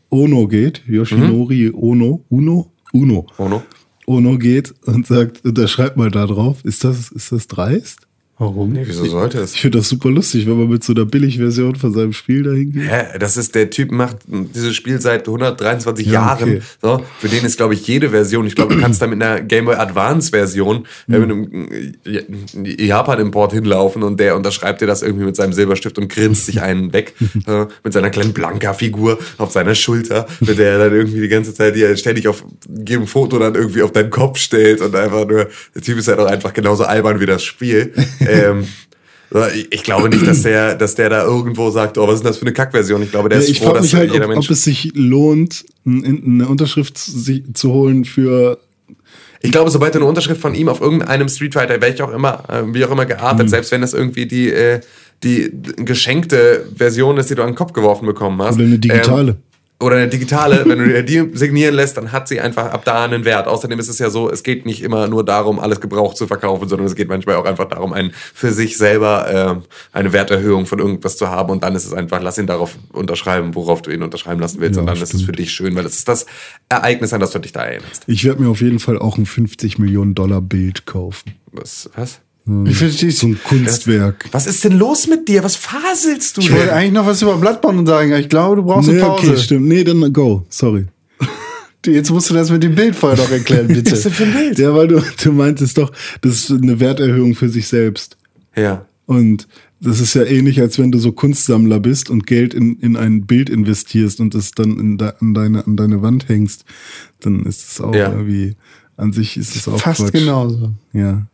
Ono geht, Yoshinori Ono, Uno, Uno, Ono. Ono geht und sagt, unterschreibt mal da drauf, ist das, ist das dreist? Warum? Nee, wieso sollte es? Ich finde das super lustig, wenn man mit so einer Billigversion von seinem Spiel dahin geht. Hä, das ist der Typ macht dieses Spiel seit 123 Ja, Jahren. okay. So, für den ist glaube ich jede Version. Ich glaube, du kannst da mit einer Game Boy Advance Version äh, Hm. mit einem äh, Japan Import hinlaufen und der unterschreibt dir das irgendwie mit seinem Silberstift und grinst sich einen weg äh, mit seiner kleinen Blanka Figur auf seiner Schulter, mit der er dann irgendwie die ganze Zeit dir ständig auf jedem Foto dann irgendwie auf deinen Kopf stellt und einfach nur der Typ ist halt auch einfach genauso albern wie das Spiel. ähm, ich glaube nicht, dass der, dass der da irgendwo sagt, oh, was ist denn das für eine Kackversion? Ich glaube, der Ja, ist ich froh, dass mich halt, jeder ob, Mensch. ob es sich lohnt, eine Unterschrift zu holen für Ich glaube, sobald du eine Unterschrift von ihm auf irgendeinem Street Fighter, welch auch immer, äh, wie auch immer geartet, Mhm. selbst wenn das irgendwie die, äh, die geschenkte Version ist, die du an den Kopf geworfen bekommen hast. Oder eine digitale. Ähm, oder eine digitale, wenn du dir die signieren lässt, dann hat sie einfach ab da einen Wert. Außerdem ist es ja so, es geht nicht immer nur darum, alles gebraucht zu verkaufen, sondern es geht manchmal auch einfach darum, ein, für sich selber ähm, eine Werterhöhung von irgendwas zu haben und dann ist es einfach, lass ihn darauf unterschreiben, worauf du ihn unterschreiben lassen willst Ja, und dann ist es stimmt. für dich schön, weil es ist das Ereignis, an das du dich da erinnerst. Ich werde mir auf jeden Fall auch ein 50 Millionen Dollar Bild kaufen. Was? was? Ich verstehe So ein Kunstwerk. Was ist denn los mit dir? Was faselst du Ich wollte eigentlich noch was über Bloodborne sagen, ich glaube, du brauchst eine Nee, Pause. okay, stimmt. Nee, dann go. Sorry. Jetzt musst du das mit dem Bild vorher noch erklären, bitte. Was ist denn für ein Bild? Ja, weil du, du meintest doch, das ist eine Werterhöhung für sich selbst. Ja. Und das ist ja ähnlich, als wenn du so Kunstsammler bist und Geld in, in ein Bild investierst und das dann in de, an, deine, an deine Wand hängst. Dann ist es auch Ja. irgendwie, an sich ist es auch Fast Quatsch. genauso. Ja.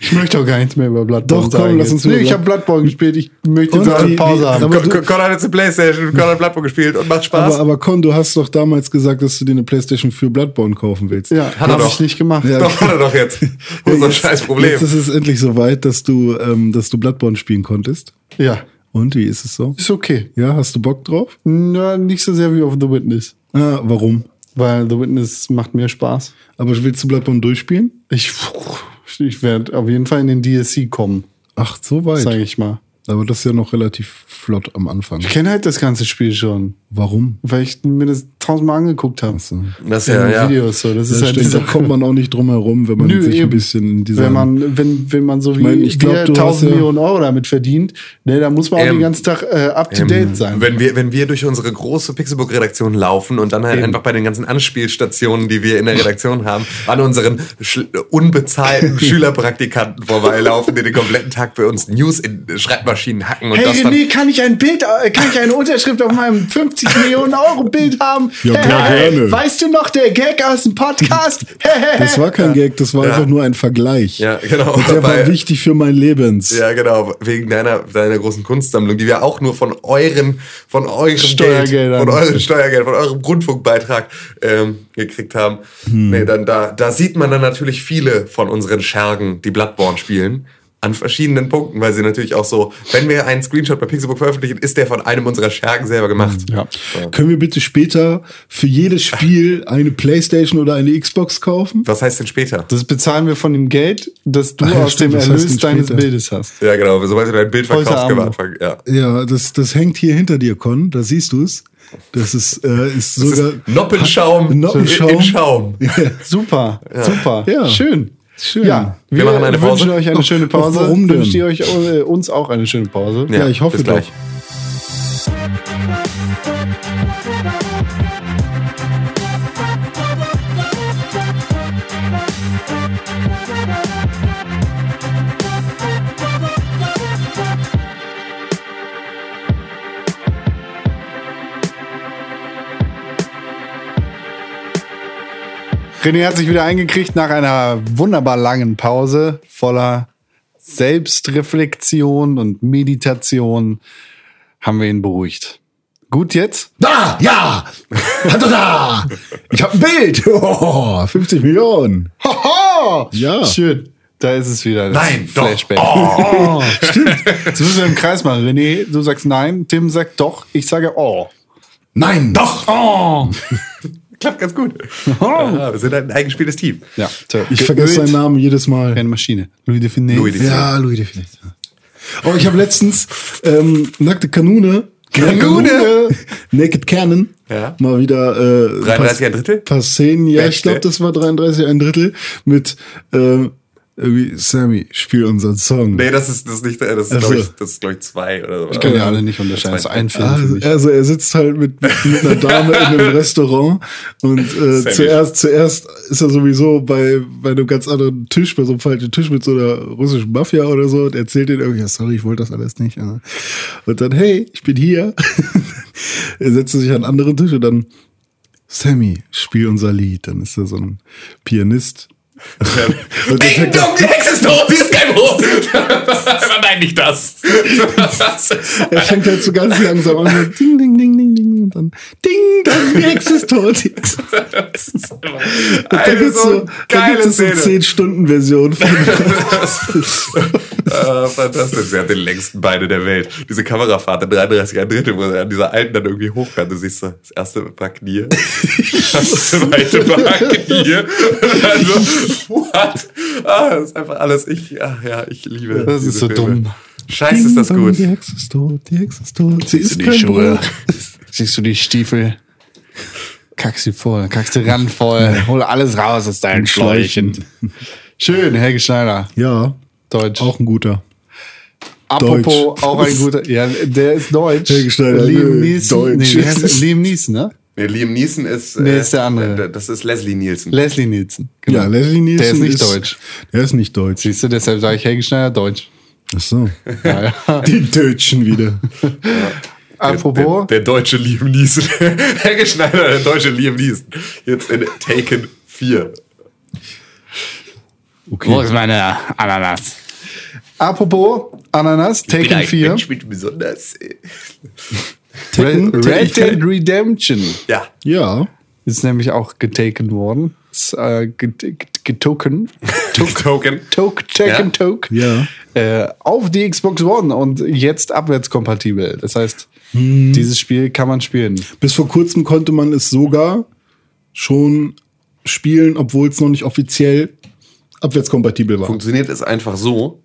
Ich möchte auch gar nichts mehr über Bloodborne Doch, komm, sagen. lass uns nee, ich Blood- habe Bloodborne gespielt. Ich möchte Und jetzt eine Pause haben. aber- Con du- Con hat jetzt eine Playstation, Con hat Bloodborne gespielt und macht Spaß. Aber, aber Con, du hast doch damals gesagt, dass du dir eine Playstation für Bloodborne kaufen willst. ja, Hat er habe doch. ich nicht gemacht. Ja. doch, hat er doch jetzt. Das scheiß Problem? Jetzt ist es endlich soweit, dass du, ähm, dass du Bloodborne spielen konntest. ja. Und wie ist es so? Ist okay. Ja, hast du Bock drauf? Na, nicht so sehr wie auf The Witness. Ah, warum? Weil The Witness macht mehr Spaß. Aber willst du Bloodborne durchspielen? Ich Ich werde auf jeden Fall in den DSC kommen, Ach, so weit. sage ich mal. Aber das ist ja noch relativ flott am Anfang. Ich kenne halt das ganze Spiel schon, Warum? weil ich mir das tausendmal angeguckt habe. So. Das ist Ja, ja. Videos so. Das ist Das halt stimmt, da kommt man auch nicht drum herum, wenn man Nö, sich ein eben. bisschen in dieser. wenn man, wenn, wenn man so wie ich glaub, wir du hast 1000 ja- Millionen Euro damit verdient, ne, da muss man auch Ähm, den ganzen Tag äh, up to date sein. Wenn wir, wenn wir durch unsere große Pixelbook-Redaktion laufen und dann halt Eben. einfach bei den ganzen Anspielstationen, die wir in der Redaktion haben, an unseren unbezahlten Schülerpraktikanten vorbeilaufen, die den kompletten Tag für uns News in Schreibmaschinen hacken und Hey das René, kann ich ein Bild, äh, kann ich eine Unterschrift auf meinem 50 Millionen Euro Bild haben? Ja, klar, gerne. Weißt du noch, der Gag aus dem Podcast? das war kein Gag, das war Ja. einfach nur ein Vergleich. Ja, genau. Und der war Weil- wichtig für mein Lebens. Ja, genau, wegen deiner, deiner großen Kunstsammlung, die wir auch nur von euren, von eurem Geld, Steuergeldern. von eurem Steuergeld, von eurem Grundfunkbeitrag ähm, gekriegt haben. Nee, dann da, da sieht man dann natürlich viele von unseren Schergen, die Bloodborne spielen. An verschiedenen Punkten, weil sie natürlich auch so, wenn wir einen Screenshot bei Pixelbook veröffentlichen, ist der von einem unserer Schergen selber gemacht. Ja. Können wir bitte später für jedes Spiel eine Playstation oder eine Xbox kaufen? Was heißt denn später? Das bezahlen wir von dem Geld, das du ja, aus stimmt, dem Erlös deines später? Bildes hast. Ja, genau, sobald du dein Bild verkaufst, Abend. gewandt. Ja. Ja, das, das hängt hier hinter dir, Con. Da siehst du es. Das ist, äh, ist Das sogar. ist Noppenschaum, Noppenschaum. in Schaum. Super, super. Ja. Schön. Schön. Ja, wir, machen eine Pause. wünschen euch eine schöne Pause. warum denn? Wünscht ihr euch äh, uns auch eine schöne Pause? Ja, ich hoffe bis doch. René hat sich wieder eingekriegt nach einer wunderbar langen Pause voller Selbstreflexion und Meditation. Haben wir ihn beruhigt. Gut jetzt? Da! Ja! Hat er da! Ich habe ein Bild! Oh, 50 Millionen! Haha! Ja. Schön. Da ist es wieder. Nein, doch. Flashback. Oh. Stimmt. Jetzt müssen wir im Kreis machen. René, du sagst nein. Tim sagt doch. Ich sage oh. Nein! Doch! Oh. Klappt ganz gut. Ja, wir sind ein eingespieltes Team. Ja, toll. Ich vergesse Geölt seinen Namen jedes Mal. wie Eine Maschine. Louis de Funès. Louis de Ja, Louis de Funès. Oh, ich habe letztens ähm, nackte Kanone. Kanone? Naked Cannon. Ja. Mal wieder. Äh, 33 ein Drittel? Paar Szenen, ja, ich glaube, das war 33 ein Drittel. Mit äh, irgendwie, Sammy, spiel unseren Song. Nee, das ist, das ist nicht, das ist, Ach glaube ich, das ist, glaube ich, zwei oder so. Ich kann ja alle nicht unterscheiden. Das ist ein Film Also, also er sitzt halt mit, mit, einer Dame in einem Restaurant und äh, zuerst, zuerst ist er sowieso bei, bei einem ganz anderen Tisch, bei so einem falschen Tisch mit so einer russischen Mafia oder so und erzählt denen irgendwie, ja, sorry, ich wollte das alles nicht. Und dann, hey, ich bin hier. er setzt sich an einen anderen Tisch und dann, Sammy, spiel unser Lied. Dann ist da so ein Pianist. Ding dong, die Hexe ist tot, sie ist kein Brot. Nicht das. Er fängt halt so ganz langsam an, so ding, ding, ding, ding, ding, und dann ding, dong, die Hexe ist tot. Hexe ist da Eine gibt's so geile gibt es so Szene. 10-Stunden-Version von. Ah, fantastisch. Sie hat den längsten Beine der Welt. Diese Kamerafahrt in 33 ein Drittel, wo er an dieser alten dann irgendwie hochkant. Du siehst so, das erste war Knie, das zweite war Knie. Und dann so, what? Ah, das ist einfach alles. Ich, ach ja, ich liebe Das ist so Filme. dumm. Scheiße, ist das gut. Die Hexe ist tot, die Hexe ist tot. Sie ist die Schuhe. Siehst du die Stiefel? Kackst sie voll, kackst die Rand voll, hol alles raus aus deinen Schläuchen. Schön, Helge Schneider, Ja, Deutsch. auch ein guter. Apropos, Deutsch. auch ein guter, ja, der ist Deutsch. Helge Schneider, Liam Neeson, Deutsch. nee, heißt? Liam Neeson, ne? Nee, Liam Neeson ist. Nee, ist der andere. äh, Das ist Leslie Nielsen. Leslie Nielsen. genau. Ja, Leslie Nielsen Der ist nicht deutsch. Der ist nicht deutsch. Siehst du, deshalb sage ich Helge Schneider Deutsch. Ach so. Ja, ja. Die Deutschen wieder. Apropos, Der, der deutsche Liam Neeson. Helge Schneider, der deutsche Liam Neeson. Jetzt in Taken 4. wo ist meine Ananas? Apropos Ananas, Taken 4, Ich bin besonders. äh, Red, Red Dead Redemption Ja. Ja. ist nämlich auch getaken worden. Ist, äh, get- get- getoken. Token. Toke, Taken, Ja. Toke. Ja. Äh, auf die Xbox One und jetzt abwärtskompatibel. Das heißt, dieses Spiel kann man spielen. Bis vor kurzem konnte man es sogar schon spielen, obwohl es noch nicht offiziell abwärtskompatibel war. Funktioniert es einfach so?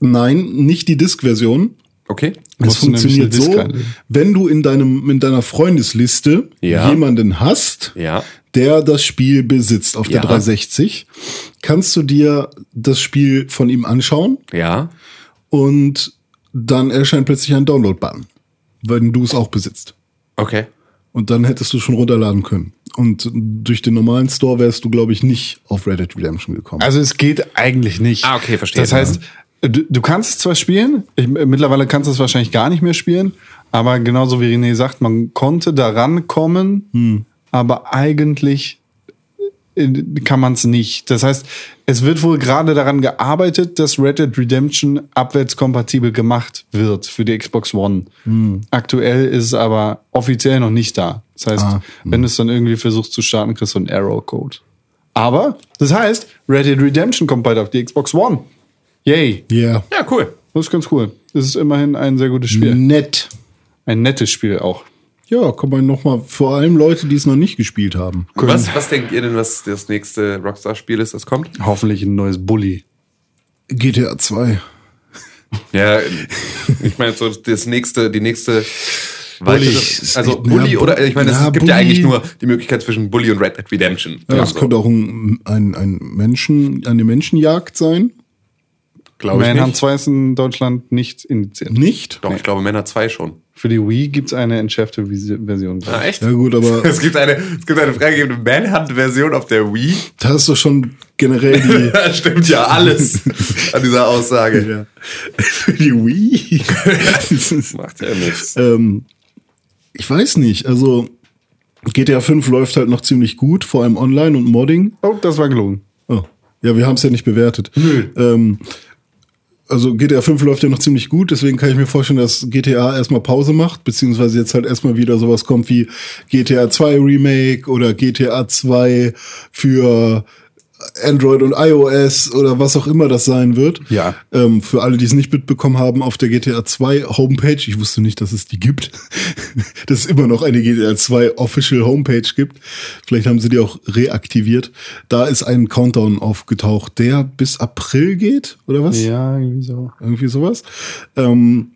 Nein, nicht die Disk-Version. Okay. Nämlich funktioniert so, wenn du in deinem in deiner Freundesliste Ja. jemanden hast, Ja. der das Spiel besitzt auf der Ja. 360, kannst du dir das Spiel von ihm anschauen Ja. und dann erscheint plötzlich ein Download-Button, wenn du es auch besitzt. Okay. Und dann hättest du schon runterladen können. Und durch den normalen Store wärst du, glaube ich, nicht auf Red Dead Redemption gekommen. Also es geht eigentlich nicht. Ah, okay, verstehe. Das heißt, du, du kannst es zwar spielen, ich, mittlerweile kannst du es wahrscheinlich gar nicht mehr spielen, aber genauso wie René sagt, man konnte daran kommen, aber eigentlich äh, kann man es nicht. Das heißt, es wird wohl gerade daran gearbeitet, dass Red Dead Redemption abwärtskompatibel gemacht wird für die Xbox One. Aktuell ist es aber offiziell noch nicht da. Das heißt, Ah, wenn du es dann irgendwie versuchst zu starten, kriegst du einen Error-Code. Aber das heißt, Red Dead Redemption kommt bald auf die Xbox One. Yay. Ja. Ja, cool. Das ist ganz cool. Das ist immerhin ein sehr gutes Spiel. Nett. Ein nettes Spiel auch. Ja, kann man noch mal, vor allem Leute, die es noch nicht gespielt haben. Was, was denkt ihr denn, was das nächste Rockstar-Spiel ist, das kommt? Hoffentlich ein neues Bully. GTA 2. Ja, ich meine, so das nächste, die nächste ist also Bully ja, oder ich meine, es ja, gibt ja Bully- eigentlich nur die Möglichkeit zwischen Bully und Red Dead Redemption. Ja, es so. könnte auch ein, ein, ein Menschen, eine Menschenjagd sein. Glaube ich Manhunt nicht. 2 ist in Deutschland nicht indiziert. Nicht? Doch, ich glaube Männer 2 schon. Für die Wii gibt es eine entschärfte Visi- Version. Ah, echt? Ja gut, aber Es gibt eine, es gibt eine freigegebene Manhunt-Version auf der Wii. da ist doch schon generell die, Da stimmt ja alles an dieser Aussage. ja, für die Wii. Macht ja nichts. ähm, ich weiß nicht, also GTA 5 läuft halt noch ziemlich gut, vor allem online und Modding. Oh, das war gelogen. Oh. Ja, wir haben es ja nicht bewertet. Ähm, also GTA 5 läuft ja noch ziemlich gut, deswegen kann ich mir vorstellen, dass GTA erstmal Pause macht, beziehungsweise jetzt halt erstmal wieder sowas kommt wie GTA 2 Remake oder GTA 2 für Android und iOS oder was auch immer das sein wird. Ja. Ähm, für alle, die es nicht mitbekommen haben, auf der GTA 2 Homepage, ich wusste nicht, dass es die gibt, dass es immer noch eine GTA 2 Official Homepage gibt. Vielleicht haben sie die auch reaktiviert. Da ist ein Countdown aufgetaucht, der bis April geht, oder was? Ja, irgendwie so. Irgendwie sowas. Ähm,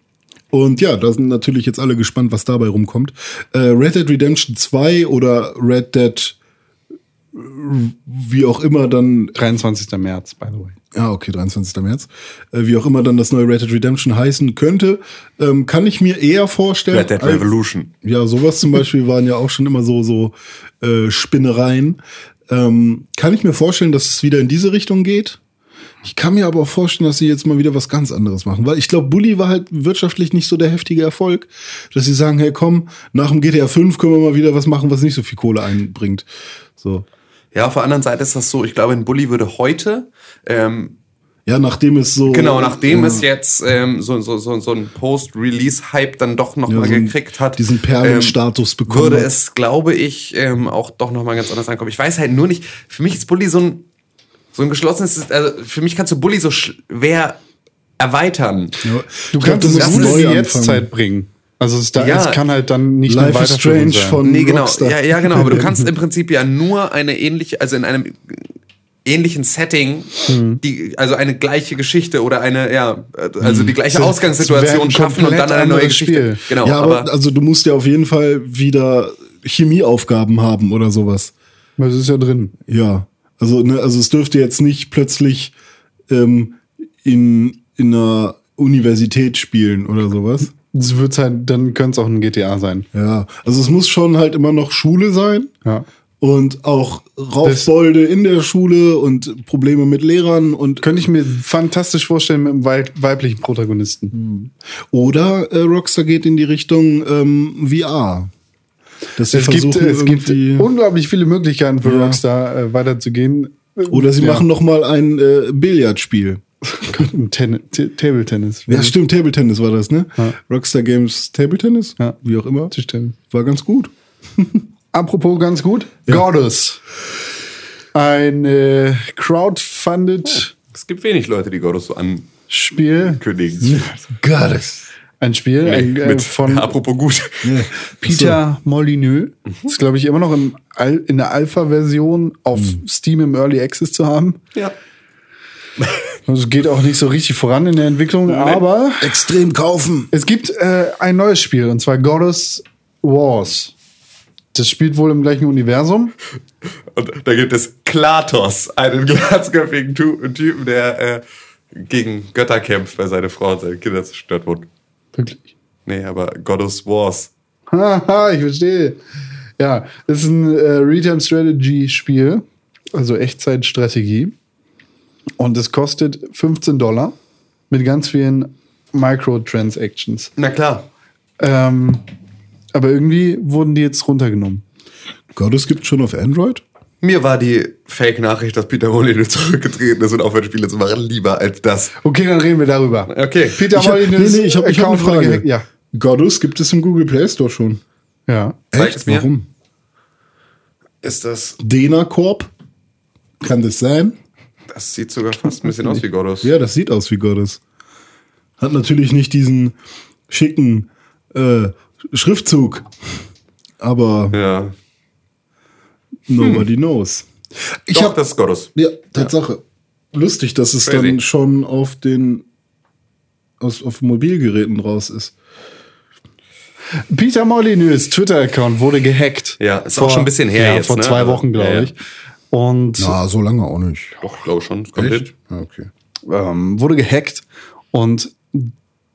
und ja, da sind natürlich jetzt alle gespannt, was dabei rumkommt. Äh, Red Dead Redemption 2 oder Red Dead wie auch immer dann 23. März, by the way. Ah, okay, 23. März. Äh, wie auch immer dann das neue Red Dead Redemption heißen könnte, ähm, kann ich mir eher vorstellen. Red Dead als- Revolution. Ja, sowas zum Beispiel waren ja auch schon immer so, so äh, Spinnereien. Ähm, kann ich mir vorstellen, dass es wieder in diese Richtung geht. Ich kann mir aber auch vorstellen, dass sie jetzt mal wieder was ganz anderes machen, weil ich glaube, Bully war halt wirtschaftlich nicht so der heftige Erfolg, dass sie sagen, hey komm, nach dem GTA 5 können wir mal wieder was machen, was nicht so viel Kohle einbringt. So. Ja, auf der anderen Seite ist das so, ich glaube, ein Bully würde heute, ähm, Ja, nachdem es so. genau, nachdem äh, es jetzt ähm, so, so, so, so ein Post-Release-Hype dann doch noch Ja, mal so gekriegt hat. diesen Perlenstatus ähm, bekommen Würde hat. es, glaube ich, ähm, auch doch noch mal ganz anders ankommen. Ich weiß halt nur nicht, für mich ist Bully so ein, so ein geschlossenes, also für mich kannst du Bully so schwer erweitern. Ja, Du ich glaub, kannst es in neu die. Jetztzeit bringen. Also es, da, Ja. es kann halt dann nicht Life is Strange sein. von Nee, genau. Rockstar. Ja, ja, genau. Aber du kannst im Prinzip ja nur eine ähnliche, also in einem ähnlichen Setting, Hm. die, also eine gleiche Geschichte oder eine, ja, also die gleiche es Ausgangssituation schaffen und dann eine neue Geschichte. Spiel. Genau. ja, aber, aber, also du musst ja auf jeden Fall wieder Chemieaufgaben haben oder sowas. Das ist ja drin. Ja. Also, ne, also es dürfte jetzt nicht plötzlich ähm, in, in einer Universität spielen oder sowas. Das wird's halt, dann könnte es auch ein GTA sein. Ja. Also es muss schon halt immer noch Schule sein. Ja. Und auch Raufbolde in der Schule und Probleme mit Lehrern und Könnte ich mir fantastisch vorstellen mit einem wei- weiblichen Protagonisten. oder äh, Rockstar geht in die Richtung ähm, VR. Dass sie Es gibt, versuchen es gibt unglaublich viele Möglichkeiten für Ja. Rockstar äh, weiterzugehen. Oder sie Ja. machen noch mal ein äh, Billardspiel. Ten T- Table Tennis. Ja, stimmt, Table Tennis war das, ne? Ja. Rockstar Games Table Tennis? Ja. Wie auch immer. Tischtennis. War ganz gut. Apropos ganz gut. Goddess. Ein äh, crowdfunded es gibt wenig Leute, die Gottes so Spiel. ankündigen. Goddess. Ein Spiel ein, äh, Mit, von apropos gut. Peter Molyneux. Ist, glaube ich, immer noch im Al in der Alpha-Version auf Steam im Early Access zu haben. Ja. Also geht auch nicht so richtig voran in der Entwicklung, aber Extrem kaufen. es gibt äh, ein neues Spiel und zwar Goddess Wars. Das spielt wohl im gleichen Universum. Und da gibt es Klatos, einen glatzköpfigen Typen, der äh, gegen Götter kämpft, weil seine Frau und seine Kinder zerstört wurden. Wirklich. Nee, aber Goddess Wars. Haha, ich verstehe. Ja, das ist ein äh, Real-Time-Strategy-Spiel, also Echtzeitstrategie. Und es kostet 15 Dollar mit ganz vielen Microtransactions. Na klar. Ähm, aber irgendwie wurden die jetzt runtergenommen. Gott, es gibt schon auf Android? Mir war die Fake-Nachricht, dass Peter Molyneux zurückgetreten ist und aufhört, Spiele zu machen, lieber als das. Okay, dann reden wir darüber. Okay. Peter Ich hab, nee, Molyneux nee, ich habe hab eine Frage. Ja. Godus gibt es im Google Play Store schon. Ja. Mir. Warum? Ist das. Dena Corp? Kann das sein? Das sieht sogar fast ein bisschen aus wie Goddess. Ja, das sieht aus wie Gottes. Hat natürlich nicht diesen schicken äh, Schriftzug. Aber Ja. nobody knows. Ich Doch, hab, das ist Goddess. ja, Tatsache. Lustig, dass es Crazy. dann schon auf den aus, auf Mobilgeräten raus ist. Peter Molyneux Twitter-Account wurde gehackt. Ja, ist auch schon ein bisschen her ja, jetzt, Vor ne? zwei Wochen, glaube Ja, ja. ich. Und Na, so lange auch nicht. Doch, glaube schon. Ah, okay. ähm, wurde gehackt und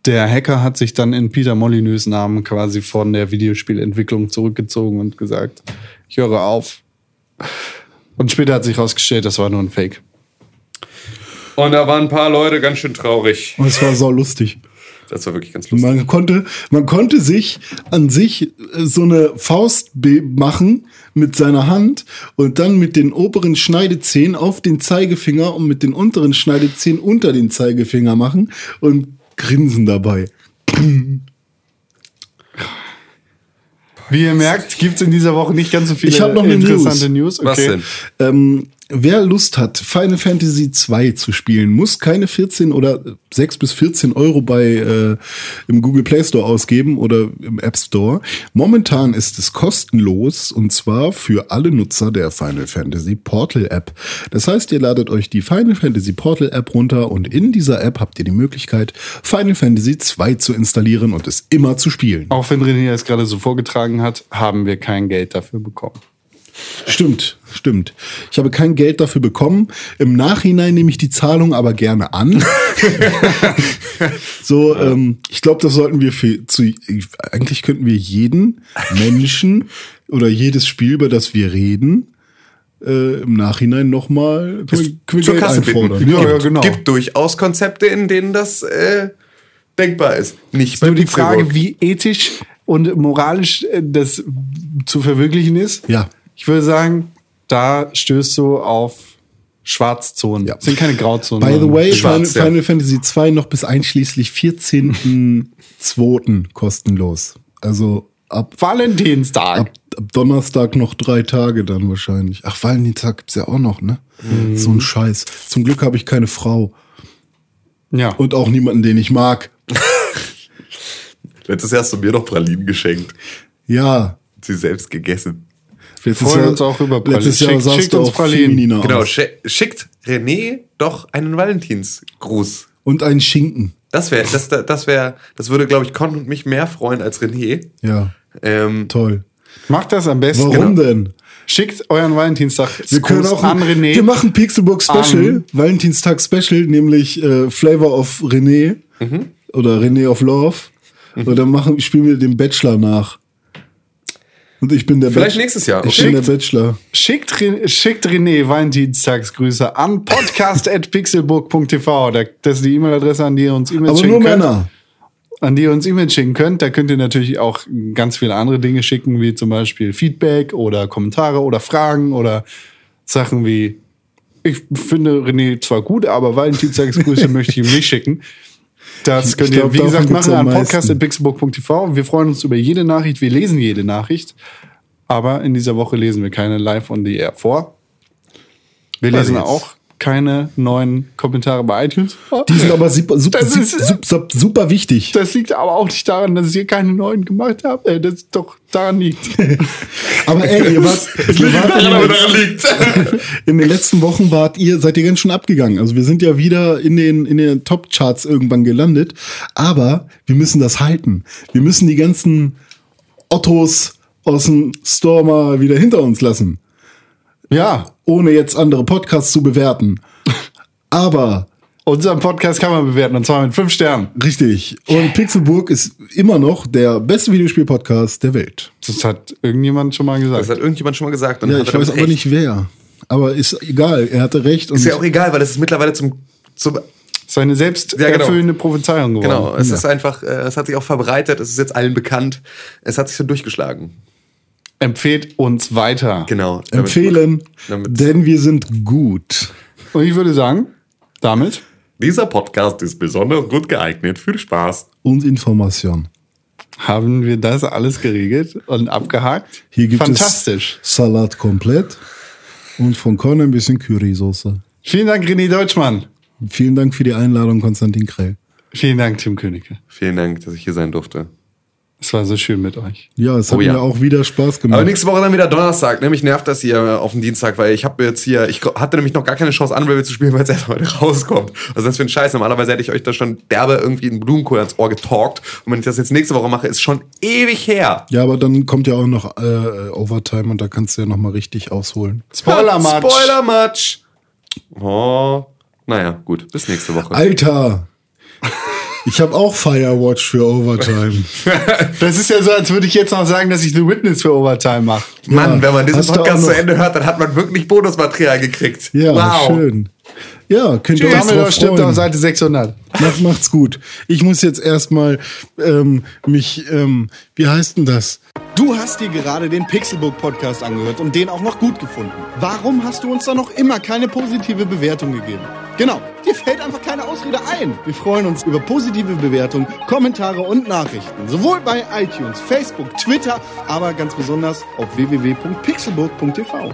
der Hacker hat sich dann in Peter Molyneux Namen quasi von der Videospielentwicklung zurückgezogen und gesagt, ich höre auf. Und später hat sich herausgestellt, das war nur ein Fake. Und da waren ein paar Leute ganz schön traurig. Und es war sau lustig. Das war wirklich ganz lustig. Man konnte, man konnte sich an sich äh, so eine Faust machen mit seiner Hand und dann mit den oberen Schneidezehen auf den Zeigefinger und mit den unteren Schneidezehen unter den Zeigefinger machen und grinsen dabei. Wie ihr merkt, gibt es in dieser Woche nicht ganz so viele Ich noch eine interessante News. Was denn? Ähm, wer Lust hat, Final Fantasy 2 zu spielen, muss keine 14 oder 6 bis 14 Euro bei äh, im Google Play Store ausgeben oder im App Store. Momentan ist es kostenlos und zwar für alle Nutzer der Final Fantasy Portal App. Das heißt, ihr ladet euch die Final Fantasy Portal App runter und in dieser App habt ihr die Möglichkeit, Final Fantasy 2 zu installieren und es immer zu spielen. Auch wenn René es gerade so vorgetragen hat, haben wir kein Geld dafür bekommen. Stimmt, stimmt. Ich habe kein Geld dafür bekommen. Im Nachhinein nehme ich die Zahlung aber gerne an. so, ähm, ich glaube, das sollten wir für zu. Eigentlich könnten wir jeden Menschen oder jedes Spiel, über das wir reden, äh, im Nachhinein nochmal können wir Zur Kasse einfordern. bitten. Ja, gibt, ja, genau. gibt durchaus Konzepte, in denen das äh, denkbar ist. Nicht Nur bei die Frage, wie ethisch und moralisch äh, das zu verwirklichen ist. Ja. Ich würde sagen, da stößt du auf Schwarzzonen. Ja. Das sind keine Grauzonen. By the way, Final, Schwarz, ja. Final Fantasy 2 noch bis einschließlich 14.02. kostenlos. Also ab Valentinstag. Ab, ab Donnerstag noch drei Tage dann wahrscheinlich. Ach, Valentinstag gibt's ja auch noch, ne? Mhm. So ein Scheiß. Zum Glück habe ich keine Frau Ja. und auch niemanden, den ich mag. Letztes Jahr hast du mir noch Pralinen geschenkt. Ja. Sie selbst gegessen. Letztes freuen uns auch über Pralinen. Letztes Jahr Schickt- sahst schickt du uns auch Pralinen. Genau, aus. schi- schickt René doch einen Valentinsgruß. Und einen Schinken. Das wäre, das, das wäre, das würde, glaube ich, Con und mich mehr freuen als René. Ja, Ähm, toll. Macht das am besten. Warum genau. denn? Schickt euren Valentinstag Wir können auch an René. Wir machen Pixelbook Special, An- Valentinstag Special, nämlich äh, Flavor of René Mhm. oder René of Love. Und dann machen, spielen wir den Bachelor nach. Und ich bin der Vielleicht Bach- nächstes Jahr, Ich okay. bin der Bachelor. Schickt, schickt René Valentinstagsgrüße an podcast.pixelburg.tv. Da- Das ist die E-Mail-Adresse, an die ihr uns E-Mails Aber schicken nur könnt. Männer. An die ihr uns E-Mails schicken könnt. Da könnt ihr natürlich auch ganz viele andere Dinge schicken, wie zum Beispiel Feedback oder Kommentare oder Fragen oder Sachen wie ich finde René zwar gut, aber Valentinstagsgrüße möchte ich ihm nicht schicken. Das Ich könnt glaub, ihr, wie gesagt, machen an podcast.pixelburg.tv. Wir freuen uns über jede Nachricht. Wir lesen jede Nachricht. Aber in dieser Woche lesen wir keine live on the air vor. Wir lesen ich jetzt. auch keine neuen Kommentare bei iTunes. Die sind aber super, super, super, super wichtig. Das liegt aber auch nicht daran, dass ihr keine neuen gemacht habt. Äh, das ist doch daran liegt. Aber ey, ihr wart, ihr wart in, den, liegt. in den letzten Wochen wart ihr, seid ihr ganz schön abgegangen. Also wir sind ja wieder in den, in den Top-Charts irgendwann gelandet. Aber wir müssen das halten. Wir müssen die ganzen Ottos aus dem Store mal wieder hinter uns lassen. Ja, Ohne jetzt andere Podcasts zu bewerten. Aber unseren Podcast kann man bewerten und zwar mit fünf Sternen. richtig. Und Pixelburg ist immer noch der beste Videospiel-Podcast der Welt. Das hat irgendjemand schon mal gesagt. Das hat irgendjemand schon mal gesagt. Und Ja, hat ich weiß aber recht. nicht wer. Aber ist egal, er hatte recht. Und Ist ja auch egal, weil es ist mittlerweile zum, zum Seine selbst Ja, genau. erfüllende Prophezeiung geworden. Genau, es ist einfach, äh, es hat sich auch verbreitet, es ist jetzt allen bekannt, es hat sich so durchgeschlagen. Empfehlt uns weiter. Genau. damit- empfehlen, damit- denn wir sind gut. Und ich würde sagen, damit Dieser Podcast ist besonders gut geeignet. Viel Spaß. Und Information. haben wir das alles geregelt und abgehakt. Hier gibt Fantastisch. es Salat komplett und von Korn ein bisschen Currysoße. Vielen Dank, René Deutschmann. Vielen Dank für die Einladung, Konstantin Krell. Vielen Dank, Tim Königke. Vielen Dank, dass ich hier sein durfte. Es war so schön mit euch. Ja, es hat Oh ja. mir auch wieder Spaß gemacht. Aber nächste Woche dann wieder Donnerstag. Nämlich nervt das hier auf den Dienstag, weil ich habe jetzt hier, ich hatte nämlich noch gar keine Chance, Unravel zu spielen, weil es erst heute rauskommt. Also das für ein Scheiß. Normalerweise hätte ich euch da schon derbe irgendwie einen Blumenkohl ans Ohr getalkt. Und wenn ich das jetzt nächste Woche mache, ist schon ewig her. ja, aber dann kommt ja auch noch äh, Overtime und da kannst du ja noch mal richtig ausholen. Spoiler-Match. Spoiler-Match. Oh, naja, gut. Bis nächste Woche. Alter! Ich habe auch Firewatch für Overtime. Das ist ja so, als würde ich jetzt noch sagen, dass ich The Witness für Overtime mache. Mann, Ja, wenn man diesen Podcast zu Ende hört, dann hat man wirklich Bonusmaterial gekriegt. Ja, wow. schön. Ja, könnt ihr euch Dumbledore drauf stimmt auf. Seite 600. Macht, macht's gut. Ich muss jetzt erstmal ähm, mich, ähm, wie heißt denn das? Du hast dir gerade den Pixelbook Podcast angehört und den auch noch gut gefunden. Warum hast du uns da noch immer keine positive Bewertung gegeben? Genau, dir fällt einfach keine Ausrede ein. Wir freuen uns über positive Bewertungen, Kommentare und Nachrichten. Sowohl bei iTunes, Facebook, Twitter, aber ganz besonders auf www.pixelburg.tv.